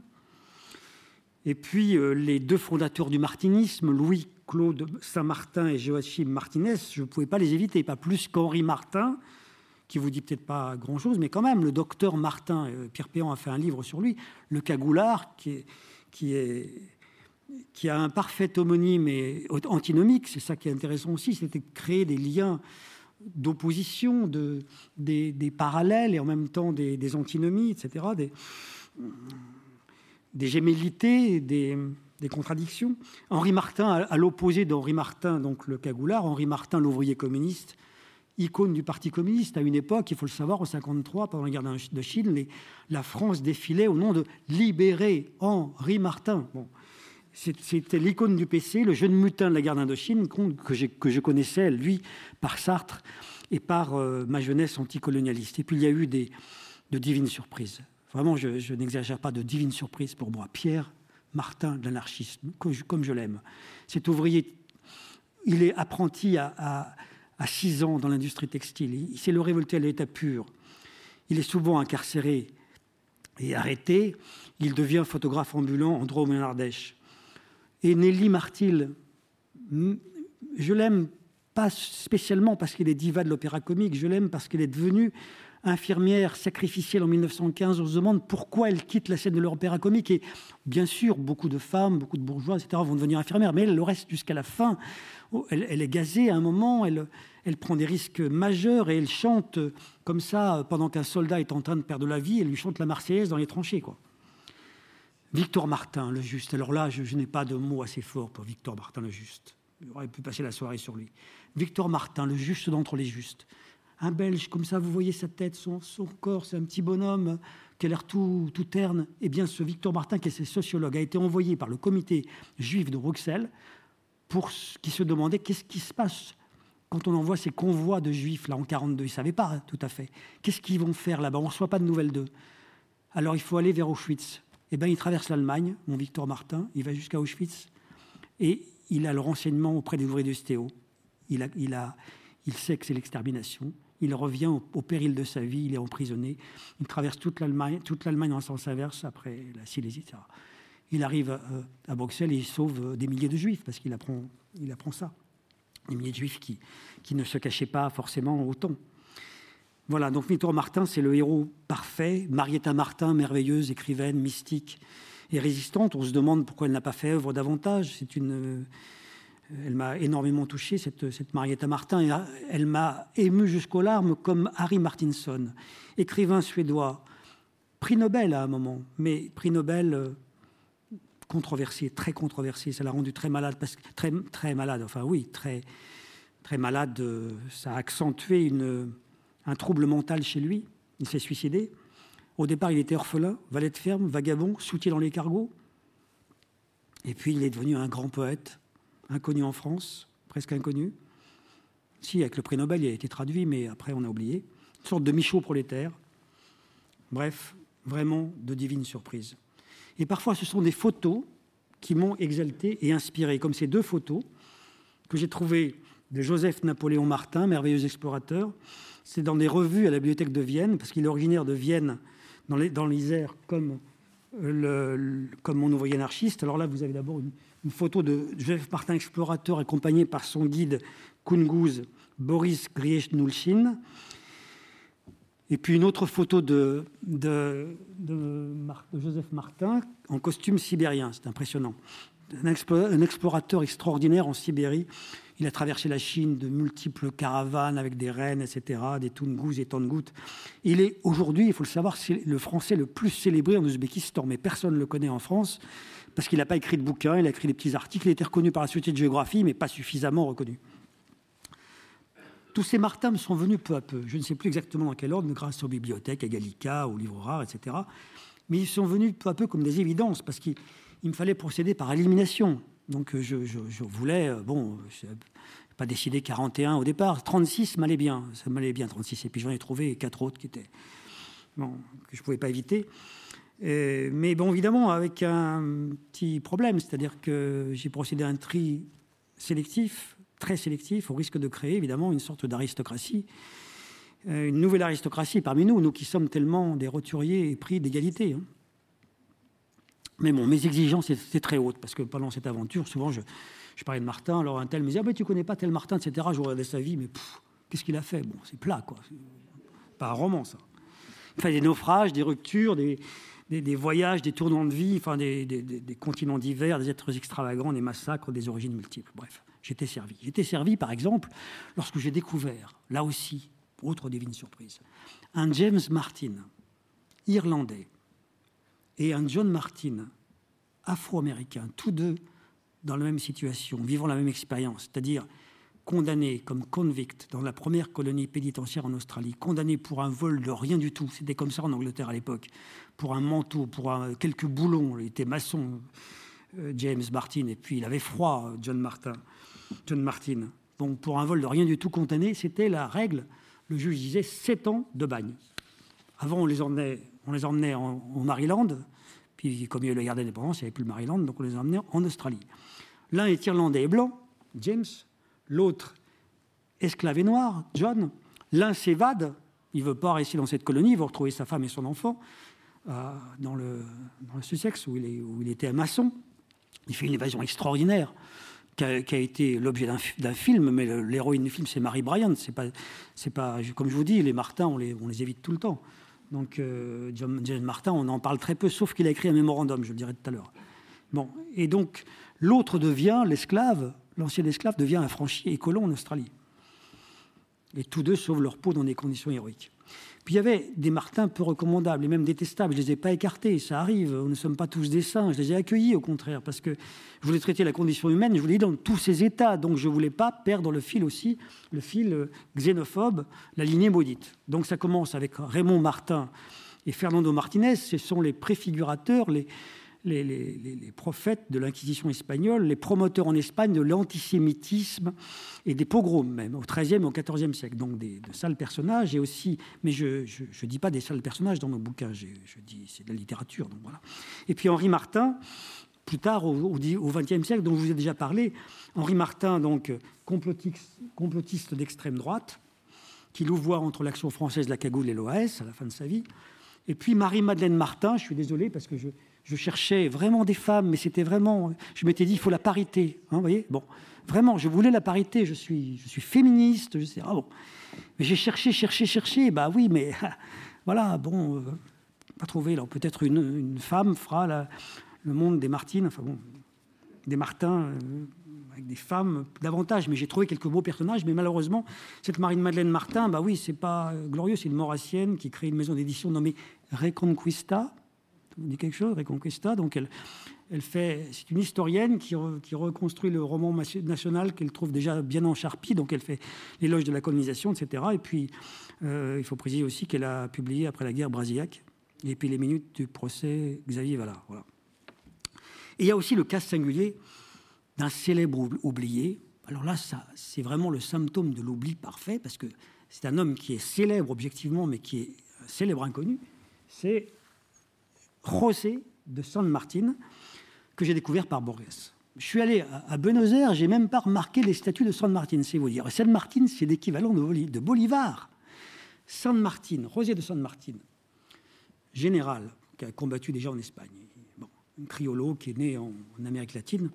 Et puis euh, les deux fondateurs du martinisme, Louis-Claude Saint-Martin et Joachim Martinez, je ne pouvais pas les éviter, pas plus qu'Henri Martin, qui vous dit peut-être pas grand-chose, mais quand même, le docteur Martin, euh, Pierre Péan a fait un livre sur lui, Le Cagoulard, qui, qui, a un parfait homonyme et antinomique, c'est ça qui est intéressant aussi, c'était créer des liens d'opposition, de, des, parallèles et en même temps des, antinomies, etc., des, des gémellités, des, contradictions. Henri Martin, à, l'opposé d'Henri Martin, donc le cagoulard, Henri Martin, l'ouvrier communiste, icône du Parti communiste. À une époque, il faut le savoir, en 1953, pendant la guerre de Chine, la France défilait au nom de Libérer Henri Martin. C'était l'icône du PC, le jeune mutin de la guerre d'Indochine, que, je connaissais, lui, par Sartre et par euh, ma jeunesse anticolonialiste. Et puis il y a eu des, de divines surprises. Vraiment, je, n'exagère pas de divines surprises pour moi. Pierre Martin de l'anarchisme, comme je, l'aime. Cet ouvrier, il est apprenti à à 6 ans dans l'industrie textile. Il s'est le révolté à l'état pur. Il est souvent incarcéré et arrêté. Il devient photographe ambulant en Drôme et en. Et Nelly Martil, je l'aime pas spécialement parce qu'il est diva de l'opéra comique, je l'aime parce qu'elle est devenue infirmière sacrificielle en 1915, on se demande pourquoi elle quitte la scène de l'opéra comique? Et bien sûr, beaucoup de femmes, beaucoup de bourgeois, etc., vont devenir infirmières, mais elle le reste jusqu'à la fin. Oh, elle, est gazée à un moment, elle, prend des risques majeurs et elle chante comme ça pendant qu'un soldat est en train de perdre la vie, elle lui chante la Marseillaise dans les tranchées. Quoi. Victor Martin, le juste. Alors là, je, n'ai pas de mots assez forts pour Victor Martin, le juste. J'aurais pu passer la soirée sur lui. Victor Martin, le juste d'entre les justes un Belge, comme ça, vous voyez sa tête, son, corps, c'est un petit bonhomme qui a l'air tout, terne. Eh bien, ce Victor Martin, qui est sociologue, a été envoyé par le comité juif de Bruxelles pour qui se demandait qu'est-ce qui se passe quand on envoie ces convois de juifs là en 42. Ils ne savaient pas tout à fait. Qu'est-ce qu'ils vont faire là-bas? On ne reçoit pas de nouvelles d'eux. Alors il faut aller vers Auschwitz. Eh bien, il traverse l'Allemagne, mon Victor Martin, il va jusqu'à Auschwitz et il a le renseignement auprès des ouvriers du STO. Il, a, il, a, il sait que c'est l'extermination. Il revient au, péril de sa vie, il est emprisonné. Il traverse toute l'Allemagne, toute l'Allemagne en sens inverse après la Silésie, etc. Il arrive euh, à, Bruxelles et il sauve euh, des milliers de juifs parce qu'il apprend, il apprend ça. Des milliers de juifs qui, qui ne se cachaient pas forcément autant. Voilà, donc Victor Martin, c'est le héros parfait. Marietta Martin, merveilleuse, écrivaine, mystique et résistante. On se demande pourquoi elle n'a pas fait œuvre davantage. C'est une elle m'a énormément touché, cette, cette Marietta Martin. elle m'a ému jusqu'aux larmes, comme Harry Martinson, écrivain suédois, prix Nobel à un moment, mais prix Nobel euh, controversé, très controversé. Ça l'a rendu très malade, parce que, très, très malade, enfin oui, très, très malade. Euh, ça a accentué une, un trouble mental chez lui. Il s'est suicidé. Au départ, il était orphelin, valet de ferme, vagabond, soutien dans les cargos. Et puis, il est devenu un grand poète inconnu en France, presque inconnu. Si, avec le prix Nobel, il a été traduit, mais après, on a oublié. Une sorte de Michaud prolétaire. Bref, vraiment de divines surprises. Et parfois, ce sont des photos qui m'ont exalté et inspiré, comme ces deux photos que j'ai trouvées de Joseph Napoléon Martin, merveilleux explorateur. C'est dans des revues à la bibliothèque de Vienne, parce qu'il est originaire de Vienne, dans l'Isère, comme, comme mon ouvrier anarchiste. Alors là, vous avez d'abord une, photo de Joseph Martin, explorateur, accompagné par son guide Kunguz Boris Griechnulchin. Et puis une autre photo de, Joseph Martin en costume sibérien. C'est impressionnant. Un, explorateur extraordinaire en Sibérie. Il a traversé la Chine de multiples caravanes avec des reines, etc., des Tungus et Tangut. Il est aujourd'hui, il faut le savoir, le français le plus célébré en Ouzbékistan, mais personne ne le connaît en France parce qu'il n'a pas écrit de bouquins, il a écrit des petits articles, il était reconnu par la Société de géographie, mais pas suffisamment reconnu. Tous ces Martins me sont venus peu à peu. Je ne sais plus exactement dans quel ordre, grâce aux bibliothèques, à Gallica, aux livres rares, etc. Mais ils sont venus peu à peu comme des évidences, parce qu'il me fallait procéder par élimination. Donc je, voulais, euh, bon, je pas décidé 41 au départ, 36 m'allait bien, ça m'allait bien 36, et puis j'en ai trouvé quatre autres qui étaient, bon, que je ne pouvais pas éviter. mais bon, évidemment, avec un petit problème, c'est-à-dire que j'ai procédé à un tri sélectif, très sélectif, au risque de créer évidemment une sorte d'aristocratie, euh, une nouvelle aristocratie parmi nous, nous qui sommes tellement des roturiers pris d'égalité. Hein. Mais bon, mes exigences étaient très hautes, parce que pendant cette aventure, souvent, je, parlais de Martin, alors un tel me disait, ah ben, tu connais pas tel Martin, etc. Je regardais sa vie, mais qu'est-ce qu'il a fait? Bon, c'est plat, quoi. Pas un roman, ça. Fait des naufrages, des ruptures, des, voyages, des tournants de vie, enfin, des, des continents divers, des êtres extravagants, des massacres, des origines multiples. Bref, j'étais servi. J'étais servi, par exemple, lorsque j'ai découvert, là aussi, autre divine surprise, un James Martin, irlandais, et un John Martin, afro-américain, tous deux dans la même situation, vivant la même expérience, c'est-à-dire condamnés comme convicts dans la première colonie pénitentiaire en Australie, condamnés pour un vol de rien du tout, c'était comme ça en Angleterre à l'époque, pour un manteau, pour quelques boulons, il était maçon, euh, James Martin, et puis il avait froid, John Martin, John Martin. Donc pour un vol de rien du tout condamné, c'était la règle. Le juge disait 7 ans de bagne. Avant, on les emmenait on les emmenait en, Maryland, puis comme il y avait la guerre d'indépendance, il n'y avait plus le Maryland, donc on les emmenait en Australie. L'un est irlandais et blanc, James, l'autre esclave et noir, John. L'un s'évade, il ne veut pas rester dans cette colonie, il veut retrouver sa femme et son enfant euh, dans, le, Sussex, où il, était un maçon. Il fait une évasion extraordinaire qui a, été l'objet d'un film, mais l'héroïne du film, c'est Mary Bryant. Pas, pas, comme je vous dis, les Martins, on les évite tout le temps. Donc, euh, John, Martin, on en parle très peu, sauf qu'il a écrit un mémorandum, je le dirai tout à l'heure. Bon, et donc, l'autre devient l'esclave, l'ancien esclave devient un franchi et colon en Australie. Et tous deux sauvent leur peau dans des conditions héroïques. Puis il y avait des Martins peu recommandables et même détestables. Je ne les ai pas écartés, ça arrive. Nous ne sommes pas tous des saints. Je les ai accueillis au contraire parce que je voulais traiter la condition humaine, je voulais dans tous ses états. Donc je ne voulais pas perdre le fil aussi, le fil euh, xénophobe, la lignée maudite. Donc ça commence avec Raymond Martin et Fernando Martinez. Ce sont les préfigurateurs, les, les, prophètes de l'Inquisition espagnole, les promoteurs en Espagne de l'antisémitisme et des pogroms même, au XIIIe et au XIVe siècle. Donc des, de sales personnages et aussi, mais je ne dis pas des sales personnages dans nos bouquins, je, dis c'est de la littérature. Donc voilà. Et puis Henri Martin, plus tard au XXe siècle, dont je vous ai déjà parlé, Henri Martin, donc complotiste, d'extrême droite, qui louvoie entre l'action française, la cagoule et l'OAS à la fin de sa vie. Et puis Marie-Madeleine Martin, je suis désolé parce que je, je cherchais vraiment des femmes, mais c'était vraiment. Je m'étais dit, il faut la parité. Hein, vous voyez? Bon, vraiment, je voulais la parité. Je suis, je suis féministe. Je sais, ah bon. Mais j'ai cherché, cherché, cherché. Bah oui, mais voilà, bon, euh, pas trouvé. peut-être une, femme fera le monde des Martines, enfin bon, des Martins. Euh, avec des femmes davantage, mais j'ai trouvé quelques beaux personnages, mais malheureusement, cette Marine-Madeleine Martin, bah oui, c'est pas glorieux, c'est une maurassienne qui crée une maison d'édition nommée Reconquista, dit quelque chose, Reconquista. Donc elle, elle fait, c'est une historienne qui, qui, reconstruit le roman national qu'elle trouve déjà bien encharpi. Donc elle fait l'éloge de la colonisation, etc. Et puis euh, il faut préciser aussi qu'elle a publié après la guerre brasillac et puis les minutes du procès Xavier Valard. Voilà. Et il y a aussi le cas singulier d'un célèbre oublié. Alors là, ça, c'est vraiment le symptôme de l'oubli parfait parce que c'est un homme qui est célèbre objectivement, mais qui est célèbre inconnu. C'est José de San Martin, que j'ai découvert par Borges. Je suis allé à Buenos Aires, j'ai même pas remarqué les statues de San Martin, c'est vous dire. San Martin, c'est l'équivalent de Bolivar. San Martin, José de San Martin, général, qui a combattu déjà en Espagne, un criollo qui est né en, Amérique latine.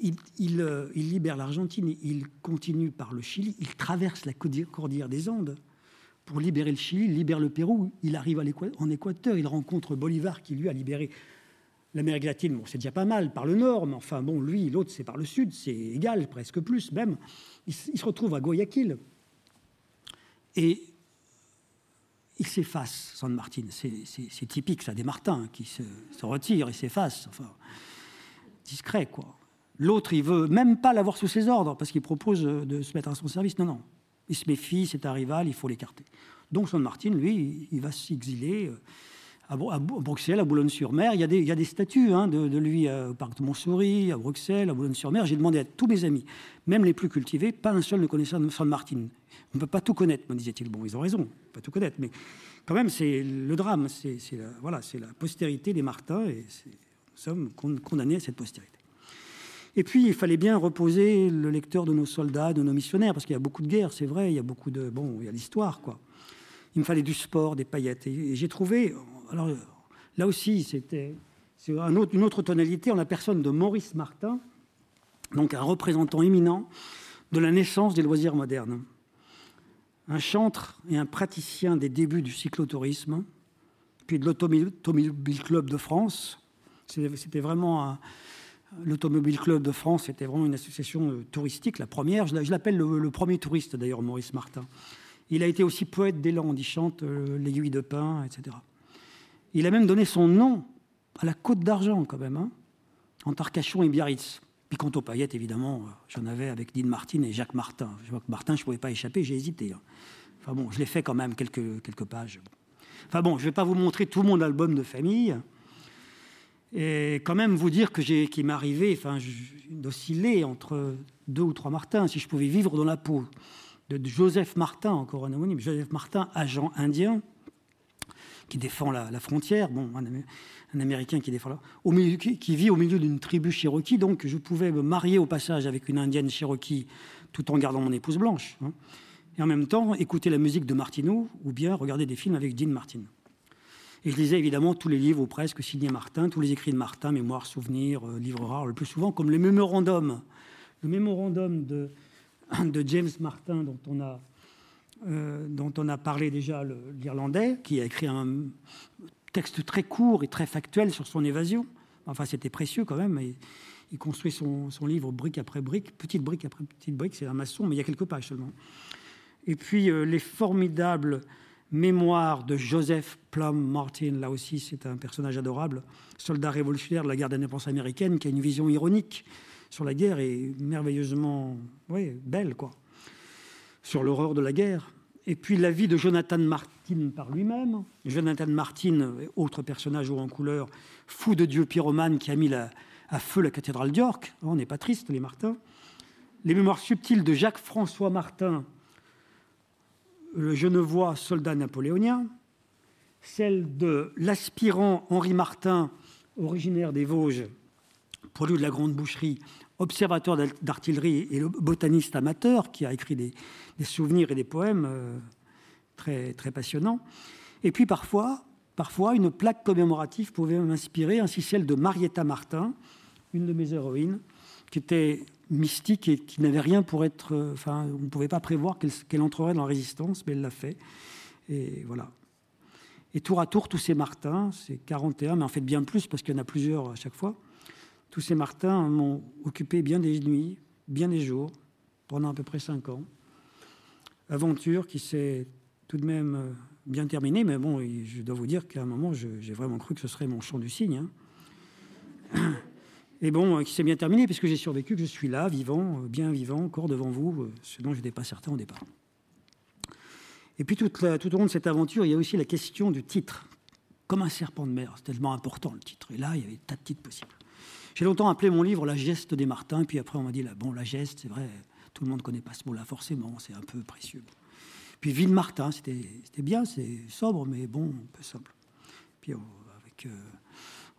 Il, euh, il libère l'Argentine, il continue par le Chili, il traverse la cordillère des Andes pour libérer le Chili, il libère le Pérou, il arrive en Équateur, il rencontre Bolivar qui lui a libéré L'Amérique latine, bon, c'est déjà pas mal par le nord, mais enfin, bon, lui, l'autre, c'est par le sud, c'est égal, presque plus même. Il, se retrouve à Guayaquil. Et il s'efface, San Martin. C'est typique, ça, des Martins, qui se, retirent et s'effacent. Enfin, discret, quoi. L'autre, il veut même pas l'avoir sous ses ordres, parce qu'il propose de se mettre à son service. Non, non. Il se méfie, c'est un rival, il faut l'écarter. Donc San Martin, lui, il va s'exiler euh, à, Bruxelles, à Boulogne-sur-Mer. Il, y a des, statues hein, de, lui euh, au parc de Montsouris, à Bruxelles, à Boulogne-sur-Mer. J'ai demandé à tous mes amis, même les plus cultivés, pas un seul ne connaissait San Martin. On ne peut pas tout connaître, me disait-il. Bon, ils ont raison, on ne peut pas tout connaître, mais quand même, c'est le drame. C'est la, la postérité des Martins et nous sommes condamnés à cette postérité. Et puis, il fallait bien reposer le lecteur de nos soldats, de nos missionnaires, parce qu'il y a beaucoup de guerres, c'est vrai, il y a beaucoup de... Bon, il y a l'histoire, quoi. Il me fallait du sport, des paillettes. Et j'ai trouvé alors là aussi, c'était une autre tonalité en la personne de Maurice Martin, donc un représentant éminent de la naissance des loisirs modernes. Un chantre et un praticien des débuts du cyclotourisme, puis de l'Automobile Club de France. C'était vraiment L'Automobile Club de France, c'était vraiment une association euh, touristique, la première. Je l'appelle le, premier touriste, d'ailleurs, Maurice Martin. Il a été aussi poète des Landes, il chante euh, l'aiguille de pin, etc. Il a même donné son nom à la Côte d'Argent, quand même, hein, entre Arcachon et Biarritz. Puis quant aux paillettes, évidemment, euh, j'en avais avec Dean Martin et Jacques Martin. Que Martin, je ne pouvais pas échapper, j'ai hésité. Hein. Enfin bon, je l'ai fait quand même quelques, quelques pages. Enfin bon, je ne vais pas vous montrer tout mon album de famille. Et quand même vous dire que j'ai, qu'il arrivé enfin, d'osciller entre deux ou trois Martins, si je pouvais vivre dans la peau de Joseph Martin, encore un homonyme, Joseph Martin, agent indien, qui défend la, frontière, bon, un, Américain qui défend qui, vit au milieu d'une tribu cherokee, donc je pouvais me marier au passage avec une indienne cherokee tout en gardant mon épouse blanche, hein. et en même temps écouter la musique de Martineau ou bien regarder des films avec Dean Martin. Et je lisais évidemment tous les livres ou presque signés Martin, tous les écrits de Martin, mémoires, souvenirs, euh, livres rares, le plus souvent comme les mémorandums. Le mémorandum de, James Martin dont on a euh, dont on a parlé déjà, l'Irlandais, qui a écrit un texte très court et très factuel sur son évasion. Enfin, c'était précieux quand même. il construit son, livre brique après brique, petite brique après petite brique, c'est un maçon, mais il y a quelques pages seulement. Et puis euh, les formidables mémoires de Joseph Plum Martin, là aussi c'est un personnage adorable, soldat révolutionnaire de la guerre d'indépendance américaine, qui a une vision ironique sur la guerre et merveilleusement belle, quoi sur l'horreur de la guerre. Et puis la vie de Jonathan Martin par lui-même. Jonathan Martin, autre personnage haut en couleur, fou de Dieu pyromane qui a mis à feu la cathédrale d'York. On n'est pas triste, les Martins. Les mémoires subtiles de Jacques-François Martin, le Genevois soldat napoléonien. Celle de l'aspirant Henri Martin, originaire des Vosges, produit de la Grande Boucherie, observateur d'artillerie et botaniste amateur qui a écrit des, souvenirs et des poèmes euh, très, très passionnants. Et puis parfois, parfois, une plaque commémorative pouvait m'inspirer, ainsi celle de Marietta Martin, une de mes héroïnes, qui était mystique et qui n'avait rien pour être. Euh, enfin, on ne pouvait pas prévoir qu'elle entrerait dans la résistance, mais elle l'a fait. Et voilà. Et tour à tour, tous ces Martins, c'est 41, mais en fait bien plus, parce qu'il y en a plusieurs à chaque fois. Tous ces Martins m'ont occupé bien des nuits, bien des jours, pendant à peu près cinq ans. Aventure qui s'est tout de même euh, bien terminée, mais bon, je dois vous dire qu'à un moment, j'ai vraiment cru que ce serait mon chant du cygne. Hein. Et bon, euh, qui s'est bien terminé, puisque j'ai survécu, que je suis là, vivant, euh, bien vivant, encore devant vous, ce dont je n'étais pas certain au départ. Et puis tout, tout au long de cette aventure, il y a aussi la question du titre. Comme un serpent de mer, c'est tellement important le titre. Et là, il y avait tas de titres possibles. J'ai longtemps appelé mon livre La geste des Martins, puis après on m'a dit, bon, la geste, c'est vrai, tout le monde ne connaît pas ce mot-là forcément, c'est un peu précieux. Puis Ville Martin, c'était bien, c'est sobre, mais bon, un peu simple. Puis euh, avec euh,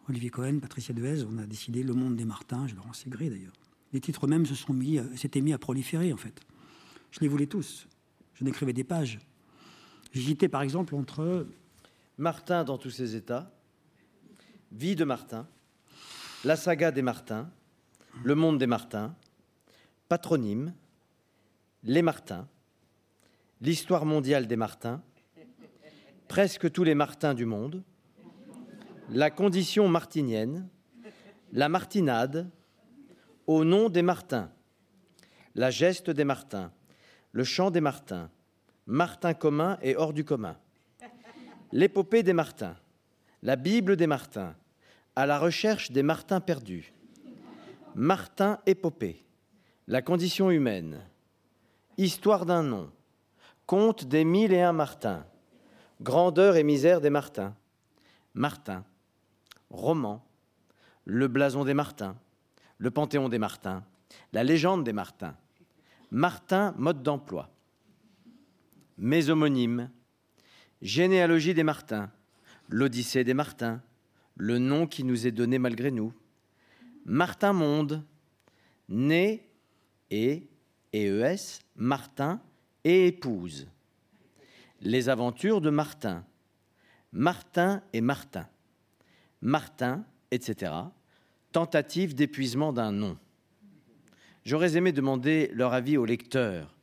Olivier Cohen, Patricia Dehaze, on a décidé Le Monde des Martins, je leur en sais gré d'ailleurs. Les titres même se sont mis, euh, s'étaient mis à proliférer en fait. Je les voulais tous. Je n'écrivais des pages. J'hésitais par exemple entre Martin dans tous ses états, Vie de Martin, la saga des Martins, Le monde des Martins, Patronyme, Les Martins, L'histoire mondiale des Martins, Presque tous les Martins du monde, La condition martinienne, la martinade, au nom des Martins, la geste des Martins, le chant des Martins, Martin commun et hors du commun, l'épopée des Martins, la Bible des Martins, à la recherche des Martins perdus, Martin épopée, la condition humaine, histoire d'un nom, conte des mille et un Martins, grandeur et misère des Martins, Martin, roman, le blason des Martins, le panthéon des Martins, la légende des Martins, Martin, mode d'emploi, mes homonymes, généalogie des Martins, l'Odyssée des Martins, le nom qui nous est donné malgré nous, Martin Monde, né et ES, Martin et épouse, les aventures de Martin, Martin et Martin, Martin, etc., tentative d'épuisement d'un nom. J'aurais aimé demander leur avis aux lecteurs,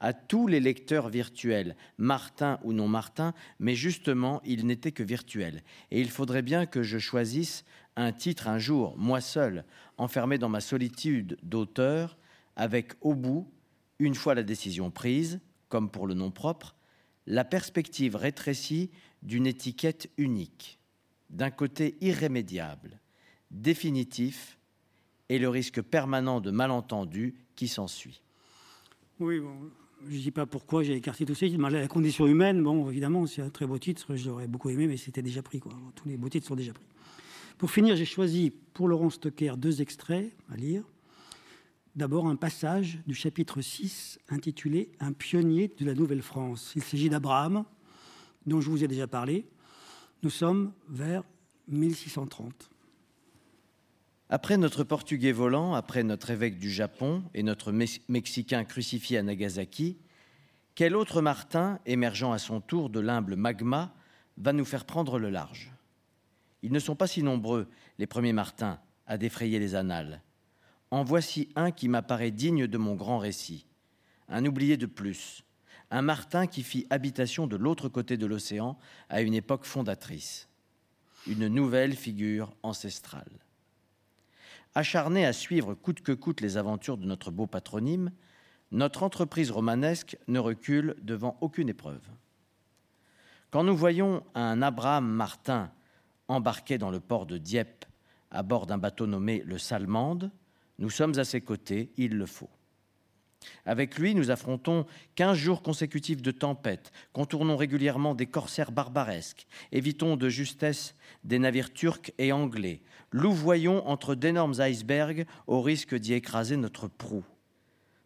à tous les lecteurs virtuels, Martin ou non Martin, mais justement, ils n'étaient que virtuels. Et il faudrait bien que je choisisse un titre un jour, moi seul, enfermé dans ma solitude d'auteur, avec au bout, une fois la décision prise, comme pour le nom propre, la perspective rétrécie d'une étiquette unique, d'un côté irrémédiable, définitif, et le risque permanent de malentendu qui s'ensuit. Oui, je ne dis pas pourquoi j'ai écarté tout ça. La condition humaine, bon, évidemment, c'est un très beau titre, je l'aurais beaucoup aimé, mais c'était déjà pris. Quoi. Tous les beaux titres sont déjà pris. Pour finir, j'ai choisi pour Laurent Stocker deux extraits à lire. D'abord, un passage du chapitre 6 intitulé Un pionnier de la Nouvelle-France. Il s'agit d'Abraham, dont je vous ai déjà parlé. Nous sommes vers 1630. Après notre Portugais volant, après notre évêque du Japon et notre Mexicain crucifié à Nagasaki, quel autre Martin, émergeant à son tour de l'humble magma, va nous faire prendre le large? Ils ne sont pas si nombreux, les premiers Martins, à défrayer les annales. En voici un qui m'apparaît digne de mon grand récit. Un oublié de plus, un Martin qui fit habitation de l'autre côté de l'océan à une époque fondatrice. Une nouvelle figure ancestrale. Acharné à suivre coûte que coûte les aventures de notre beau patronyme, notre entreprise romanesque ne recule devant aucune épreuve. Quand nous voyons un Abraham Martin embarqué dans le port de Dieppe à bord d'un bateau nommé le Salmande, nous sommes à ses côtés, il le faut. Avec lui, nous affrontons quinze jours consécutifs de tempête, contournons régulièrement des corsaires barbaresques, évitons de justesse des navires turcs et anglais, louvoyons entre d'énormes icebergs au risque d'y écraser notre proue.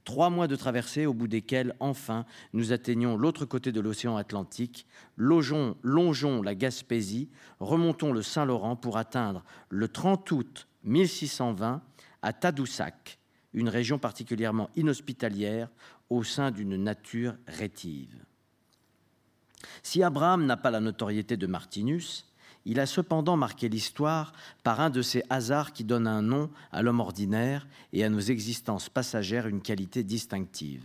Trois mois de traversée au bout desquels, enfin, nous atteignons l'autre côté de l'océan Atlantique, longeons, longeons la Gaspésie, remontons le Saint-Laurent pour atteindre le 30 août 1620 à Tadoussac, une région particulièrement inhospitalière au sein d'une nature rétive. Si Abraham n'a pas la notoriété de Martinus, il a cependant marqué l'histoire par un de ces hasards qui donnent un nom à l'homme ordinaire et à nos existences passagères une qualité distinctive.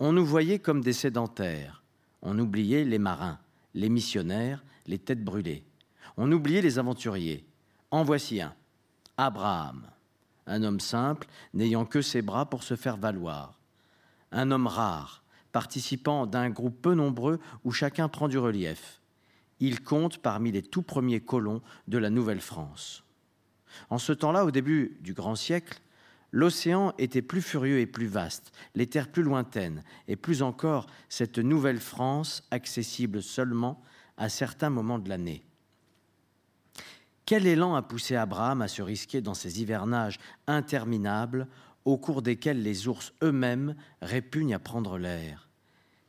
On nous voyait comme des sédentaires, on oubliait les marins, les missionnaires, les têtes brûlées. On oubliait les aventuriers. En voici un, Abraham un homme simple, n'ayant que ses bras pour se faire valoir, un homme rare, participant d'un groupe peu nombreux où chacun prend du relief. Il compte parmi les tout premiers colons de la Nouvelle-France. En ce temps-là, au début du grand siècle, l'océan était plus furieux et plus vaste, les terres plus lointaines, et plus encore cette Nouvelle-France accessible seulement à certains moments de l'année. Quel élan a poussé Abraham à se risquer dans ces hivernages interminables au cours desquels les ours eux-mêmes répugnent à prendre l'air?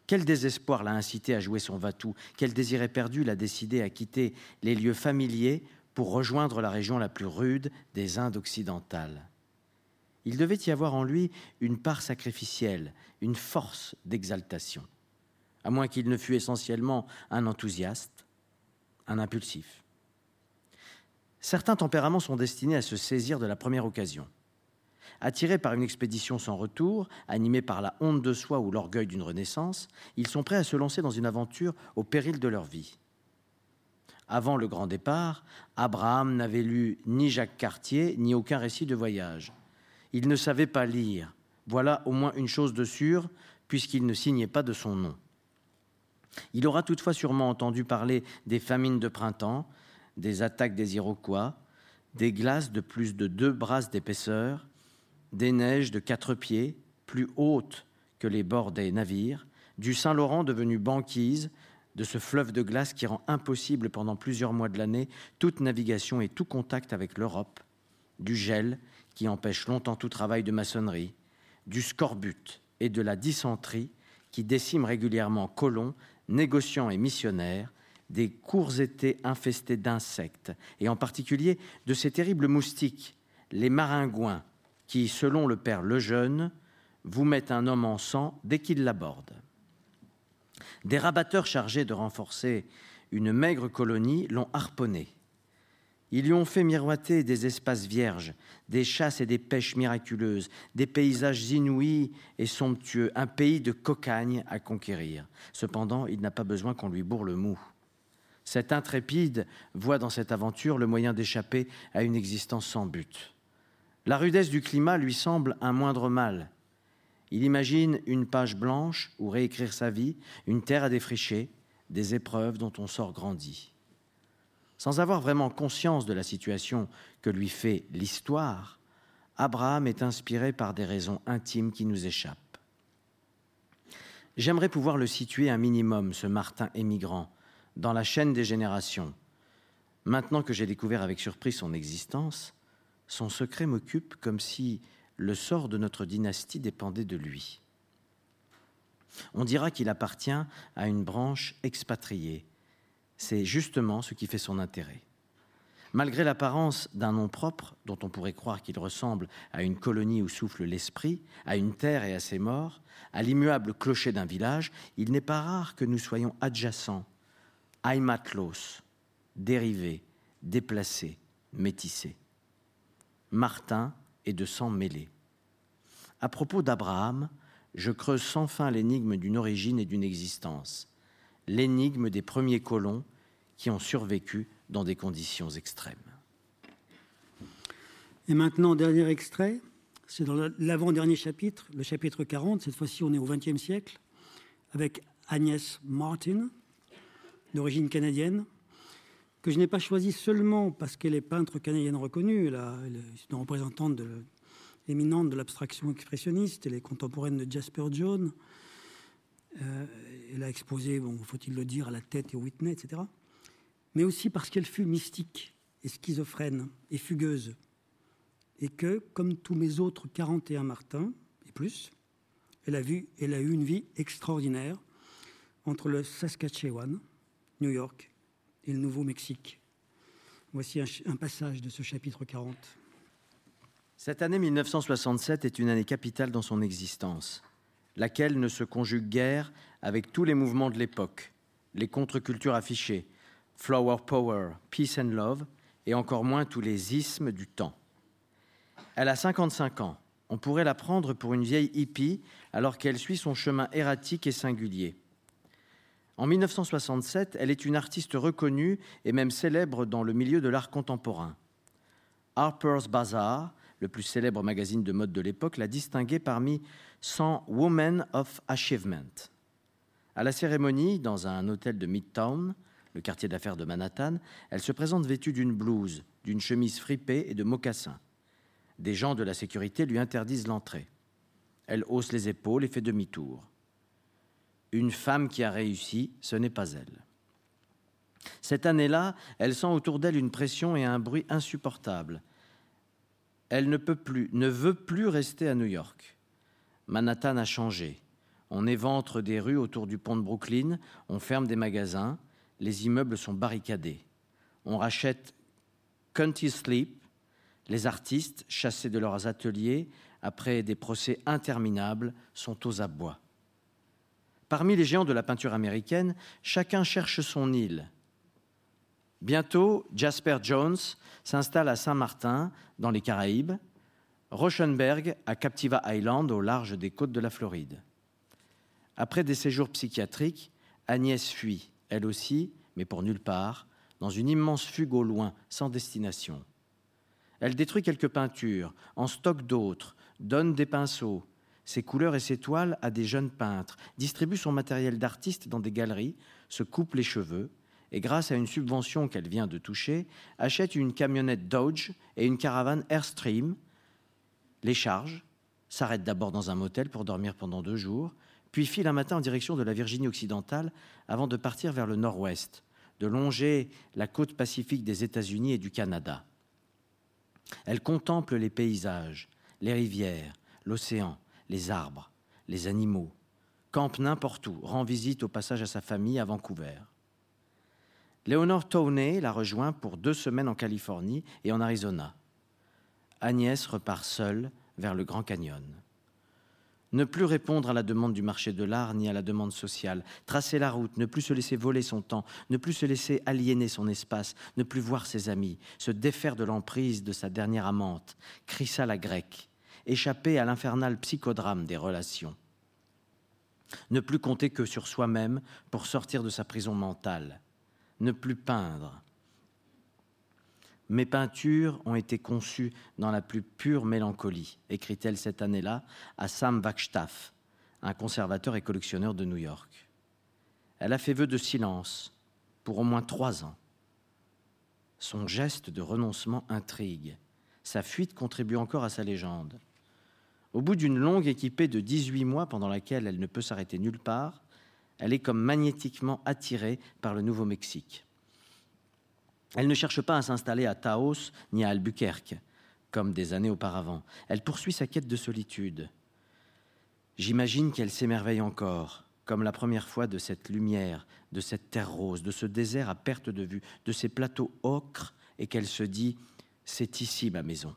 Quel désespoir l'a incité à jouer son vatou Quel désir éperdu l'a décidé à quitter les lieux familiers pour rejoindre la région la plus rude des Indes occidentales? Il devait y avoir en lui une part sacrificielle, une force d'exaltation, à moins qu'il ne fût essentiellement un enthousiaste, un impulsif. Certains tempéraments sont destinés à se saisir de la première occasion. Attirés par une expédition sans retour, animés par la honte de soi ou l'orgueil d'une renaissance, ils sont prêts à se lancer dans une aventure au péril de leur vie. Avant le grand départ, Abraham n'avait lu ni Jacques Cartier, ni aucun récit de voyage. Il ne savait pas lire. Voilà au moins une chose de sûre, puisqu'il ne signait pas de son nom. Il aura toutefois sûrement entendu parler des famines de printemps, des attaques des Iroquois, des glaces de plus de deux brasses d'épaisseur, des neiges de quatre pieds, plus hautes que les bords des navires, du Saint-Laurent devenu banquise, de ce fleuve de glace qui rend impossible pendant plusieurs mois de l'année toute navigation et tout contact avec l'Europe, du gel qui empêche longtemps tout travail de maçonnerie, du scorbut et de la dysenterie qui déciment régulièrement colons, négociants et missionnaires, des courts étés infestés d'insectes, et en particulier de ces terribles moustiques, les maringouins, qui, selon le père Lejeune, vous mettent un homme en sang dès qu'il l'aborde. Des rabatteurs chargés de renforcer une maigre colonie l'ont harponné. Ils lui ont fait miroiter des espaces vierges, des chasses et des pêches miraculeuses, des paysages inouïs et somptueux, un pays de cocagne à conquérir. Cependant, il n'a pas besoin qu'on lui bourre le mou. Cet intrépide voit dans cette aventure le moyen d'échapper à une existence sans but. La rudesse du climat lui semble un moindre mal. Il imagine une page blanche où réécrire sa vie, une terre à défricher, des épreuves dont on sort grandi. Sans avoir vraiment conscience de la situation que lui fait l'histoire, Abraham est inspiré par des raisons intimes qui nous échappent. J'aimerais pouvoir le situer un minimum, ce Martin émigrant, dans la chaîne des générations. Maintenant que j'ai découvert avec surprise son existence, son secret m'occupe comme si le sort de notre dynastie dépendait de lui. On dira qu'il appartient à une branche expatriée, c'est justement ce qui fait son intérêt. Malgré l'apparence d'un nom propre, dont on pourrait croire qu'il ressemble à une colonie où souffle l'esprit, à une terre et à ses morts, à l'immuable clocher d'un village, il n'est pas rare que nous soyons adjacents, aimatlos, dérivés, déplacés, métissés. Martin est de sang mêlé. À propos d'Abraham, je creuse sans fin l'énigme d'une origine et d'une existence l'énigme des premiers colons qui ont survécu dans des conditions extrêmes. Et maintenant, dernier extrait, c'est dans l'avant-dernier chapitre, le chapitre 40, cette fois-ci on est au XXe siècle, avec Agnès Martin, d'origine canadienne, que je n'ai pas choisie seulement parce qu'elle est peintre canadienne reconnue, elle, est une représentante éminente de l'abstraction expressionniste, elle est contemporaine de Jasper Jones, euh, elle a exposé, bon, faut-il le dire, à la tête et au Whitney, etc. Mais aussi parce qu'elle fut mystique et schizophrène et fugueuse. Et que, comme tous mes autres 41 Martins, et plus, elle a, vu, elle a eu une vie extraordinaire entre le Saskatchewan, New York et le Nouveau-Mexique. Voici un, passage de ce chapitre 40. Cette année 1967 est une année capitale dans son existence laquelle ne se conjugue guère avec tous les mouvements de l'époque, les contre-cultures affichées, Flower Power, Peace and Love, et encore moins tous les ismes du temps. Elle a 55 ans. On pourrait la prendre pour une vieille hippie alors qu'elle suit son chemin erratique et singulier. En 1967, elle est une artiste reconnue et même célèbre dans le milieu de l'art contemporain. Harper's Bazaar, le plus célèbre magazine de mode de l'époque, l'a distinguée parmi 100 Women of Achievement. À la cérémonie, dans un hôtel de Midtown, le quartier d'affaires de Manhattan, elle se présente vêtue d'une blouse, d'une chemise fripée et de mocassins. Des gens de la sécurité lui interdisent l'entrée. Elle hausse les épaules et fait demi-tour. Une femme qui a réussi, ce n'est pas elle. Cette année-là, elle sent autour d'elle une pression et un bruit insupportables. Elle ne peut plus, ne veut plus rester à New York. Manhattan a changé. On éventre des rues autour du pont de Brooklyn, on ferme des magasins, les immeubles sont barricadés. On rachète County Sleep, les artistes, chassés de leurs ateliers, après des procès interminables, sont aux abois. Parmi les géants de la peinture américaine, chacun cherche son île. Bientôt, Jasper Jones s'installe à Saint-Martin, dans les Caraïbes, Rauschenberg à Captiva Island au large des côtes de la Floride. Après des séjours psychiatriques, Agnès fuit, elle aussi, mais pour nulle part, dans une immense fugue au loin, sans destination. Elle détruit quelques peintures, en stocke d'autres, donne des pinceaux, ses couleurs et ses toiles à des jeunes peintres, distribue son matériel d'artiste dans des galeries, se coupe les cheveux, et grâce à une subvention qu'elle vient de toucher, achète une camionnette Dodge et une caravane Airstream, les charge, s'arrête d'abord dans un motel pour dormir pendant deux jours, puis file un matin en direction de la Virginie occidentale avant de partir vers le nord-ouest, de longer la côte pacifique des États-Unis et du Canada. Elle contemple les paysages, les rivières, l'océan, les arbres, les animaux, campe n'importe où, rend visite au passage à sa famille à Vancouver. Léonore Towney la rejoint pour deux semaines en Californie et en Arizona. Agnès repart seule vers le Grand Canyon. Ne plus répondre à la demande du marché de l'art ni à la demande sociale, tracer la route, ne plus se laisser voler son temps, ne plus se laisser aliéner son espace, ne plus voir ses amis, se défaire de l'emprise de sa dernière amante, Crissa la grecque, échapper à l'infernal psychodrame des relations. Ne plus compter que sur soi-même pour sortir de sa prison mentale, ne plus peindre, mes peintures ont été conçues dans la plus pure mélancolie, écrit-elle cette année-là à Sam Wagstaff, un conservateur et collectionneur de New York. Elle a fait vœu de silence pour au moins trois ans. Son geste de renoncement intrigue. Sa fuite contribue encore à sa légende. Au bout d'une longue équipée de 18 mois pendant laquelle elle ne peut s'arrêter nulle part, elle est comme magnétiquement attirée par le Nouveau-Mexique. Elle ne cherche pas à s'installer à Taos ni à Albuquerque, comme des années auparavant. Elle poursuit sa quête de solitude. J'imagine qu'elle s'émerveille encore, comme la première fois de cette lumière, de cette terre rose, de ce désert à perte de vue, de ces plateaux ocres, et qu'elle se dit C'est ici ma maison.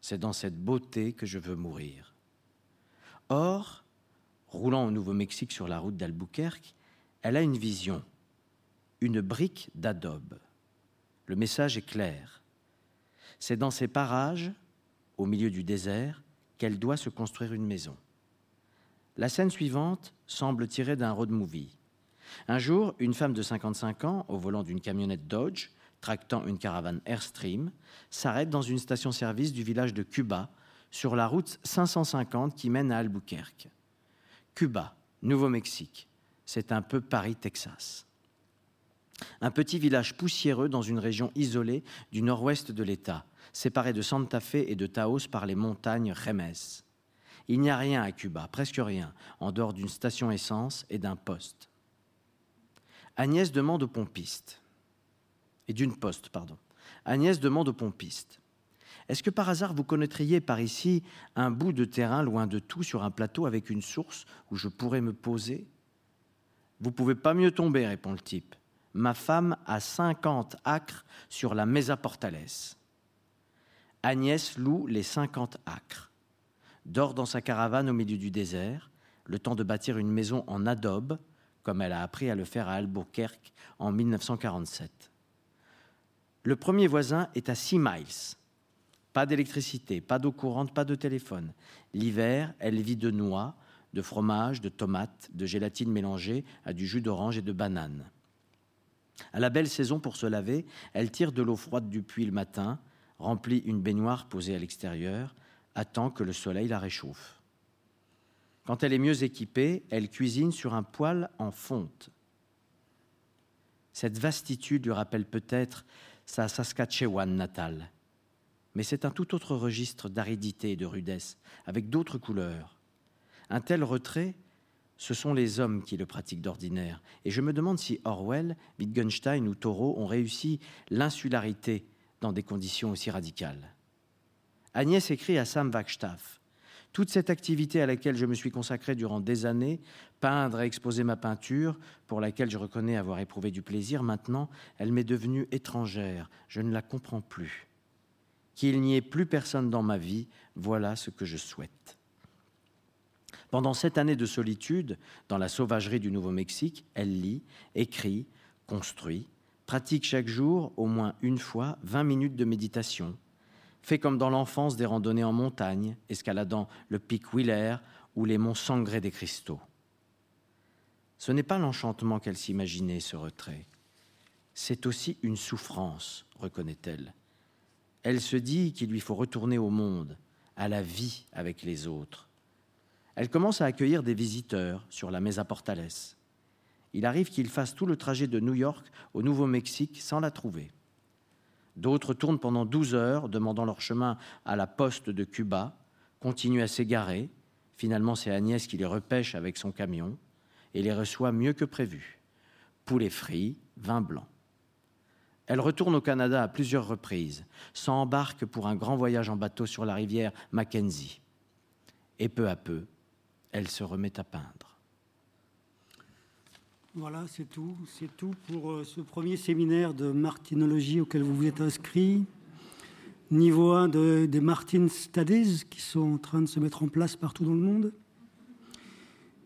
C'est dans cette beauté que je veux mourir. Or, roulant au Nouveau-Mexique sur la route d'Albuquerque, elle a une vision, une brique d'adobe. Le message est clair. C'est dans ces parages, au milieu du désert, qu'elle doit se construire une maison. La scène suivante semble tirée d'un road movie. Un jour, une femme de 55 ans, au volant d'une camionnette Dodge, tractant une caravane Airstream, s'arrête dans une station-service du village de Cuba, sur la route 550 qui mène à Albuquerque. Cuba, Nouveau-Mexique, c'est un peu Paris-Texas un petit village poussiéreux dans une région isolée du nord-ouest de l'État, séparé de Santa Fe et de Taos par les montagnes Remes. Il n'y a rien à Cuba, presque rien, en dehors d'une station essence et d'un poste. Agnès demande au pompiste, et d'une poste, pardon. Agnès demande au pompiste Est-ce que par hasard vous connaîtriez par ici un bout de terrain loin de tout sur un plateau avec une source où je pourrais me poser? Vous pouvez pas mieux tomber, répond le type ma femme a 50 acres sur la Mesa Portales. Agnès loue les 50 acres, dort dans sa caravane au milieu du désert, le temps de bâtir une maison en adobe, comme elle a appris à le faire à Albuquerque en 1947. Le premier voisin est à 6 miles. Pas d'électricité, pas d'eau courante, pas de téléphone. L'hiver, elle vit de noix, de fromage, de tomates, de gélatine mélangée à du jus d'orange et de banane. À la belle saison pour se laver, elle tire de l'eau froide du puits le matin, remplit une baignoire posée à l'extérieur, attend que le soleil la réchauffe. Quand elle est mieux équipée, elle cuisine sur un poêle en fonte. Cette vastitude lui rappelle peut-être sa Saskatchewan natale, mais c'est un tout autre registre d'aridité et de rudesse, avec d'autres couleurs. Un tel retrait ce sont les hommes qui le pratiquent d'ordinaire. Et je me demande si Orwell, Wittgenstein ou Thoreau ont réussi l'insularité dans des conditions aussi radicales. Agnès écrit à Sam Wagstaff Toute cette activité à laquelle je me suis consacré durant des années, peindre et exposer ma peinture, pour laquelle je reconnais avoir éprouvé du plaisir, maintenant, elle m'est devenue étrangère. Je ne la comprends plus. Qu'il n'y ait plus personne dans ma vie, voilà ce que je souhaite. Pendant cette année de solitude, dans la sauvagerie du Nouveau-Mexique, elle lit, écrit, construit, pratique chaque jour, au moins une fois, 20 minutes de méditation, fait comme dans l'enfance des randonnées en montagne, escaladant le pic Wheeler ou les monts sangrés des cristaux. Ce n'est pas l'enchantement qu'elle s'imaginait, ce retrait. c'est aussi une souffrance, reconnaît-elle. Elle se dit qu'il lui faut retourner au monde, à la vie avec les autres. Elle commence à accueillir des visiteurs sur la Mesa Portales. Il arrive qu'il fasse tout le trajet de New York au Nouveau-Mexique sans la trouver. D'autres tournent pendant 12 heures, demandant leur chemin à la poste de Cuba, continuent à s'égarer. Finalement, c'est Agnès qui les repêche avec son camion et les reçoit mieux que prévu. Poulet frit, vin blanc. Elle retourne au Canada à plusieurs reprises, s'embarque pour un grand voyage en bateau sur la rivière Mackenzie. Et peu à peu, elle se remet à peindre. Voilà, c'est tout. C'est tout pour euh, ce premier séminaire de martinologie auquel vous vous êtes inscrit. Niveau 1 de, des Martin Studies qui sont en train de se mettre en place partout dans le monde.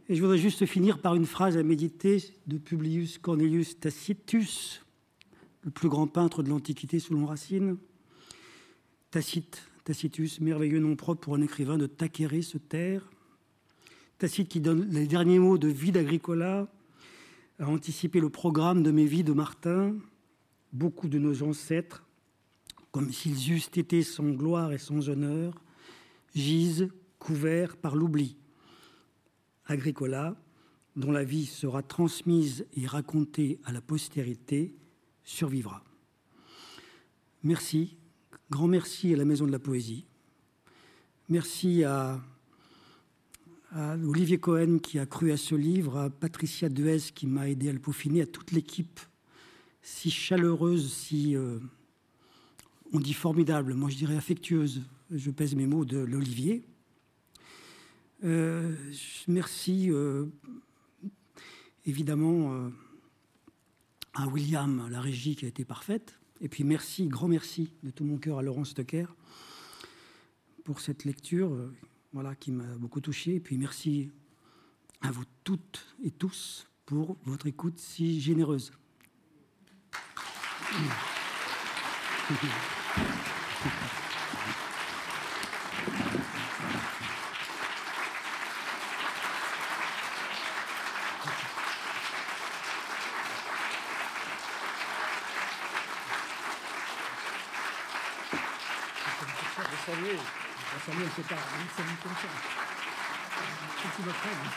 Et je voudrais juste finir par une phrase à méditer de Publius Cornelius Tacitus, le plus grand peintre de l'Antiquité selon Racine. Tacite, Tacitus, merveilleux nom propre pour un écrivain de taquérer, se taire. Tacite qui donne les derniers mots de vie d'Agricola, a anticipé le programme de mes vies de Martin. Beaucoup de nos ancêtres, comme s'ils eussent été sans gloire et sans honneur, gisent couverts par l'oubli. Agricola, dont la vie sera transmise et racontée à la postérité, survivra. Merci, grand merci à la Maison de la Poésie. Merci à, à Olivier Cohen qui a cru à ce livre, à Patricia Duez qui m'a aidé à le peaufiner, à toute l'équipe si chaleureuse, si, euh, on dit formidable, moi je dirais affectueuse, je pèse mes mots, de l'Olivier. Euh, merci euh, évidemment à William, la régie qui a été parfaite. Et puis merci, grand merci de tout mon cœur à Laurent Stocker pour cette lecture voilà, qui m'a beaucoup touché. Et puis merci à vous toutes et tous pour votre écoute si généreuse. On va saluer, c'est pas un salut comme ça. C'est une offrande.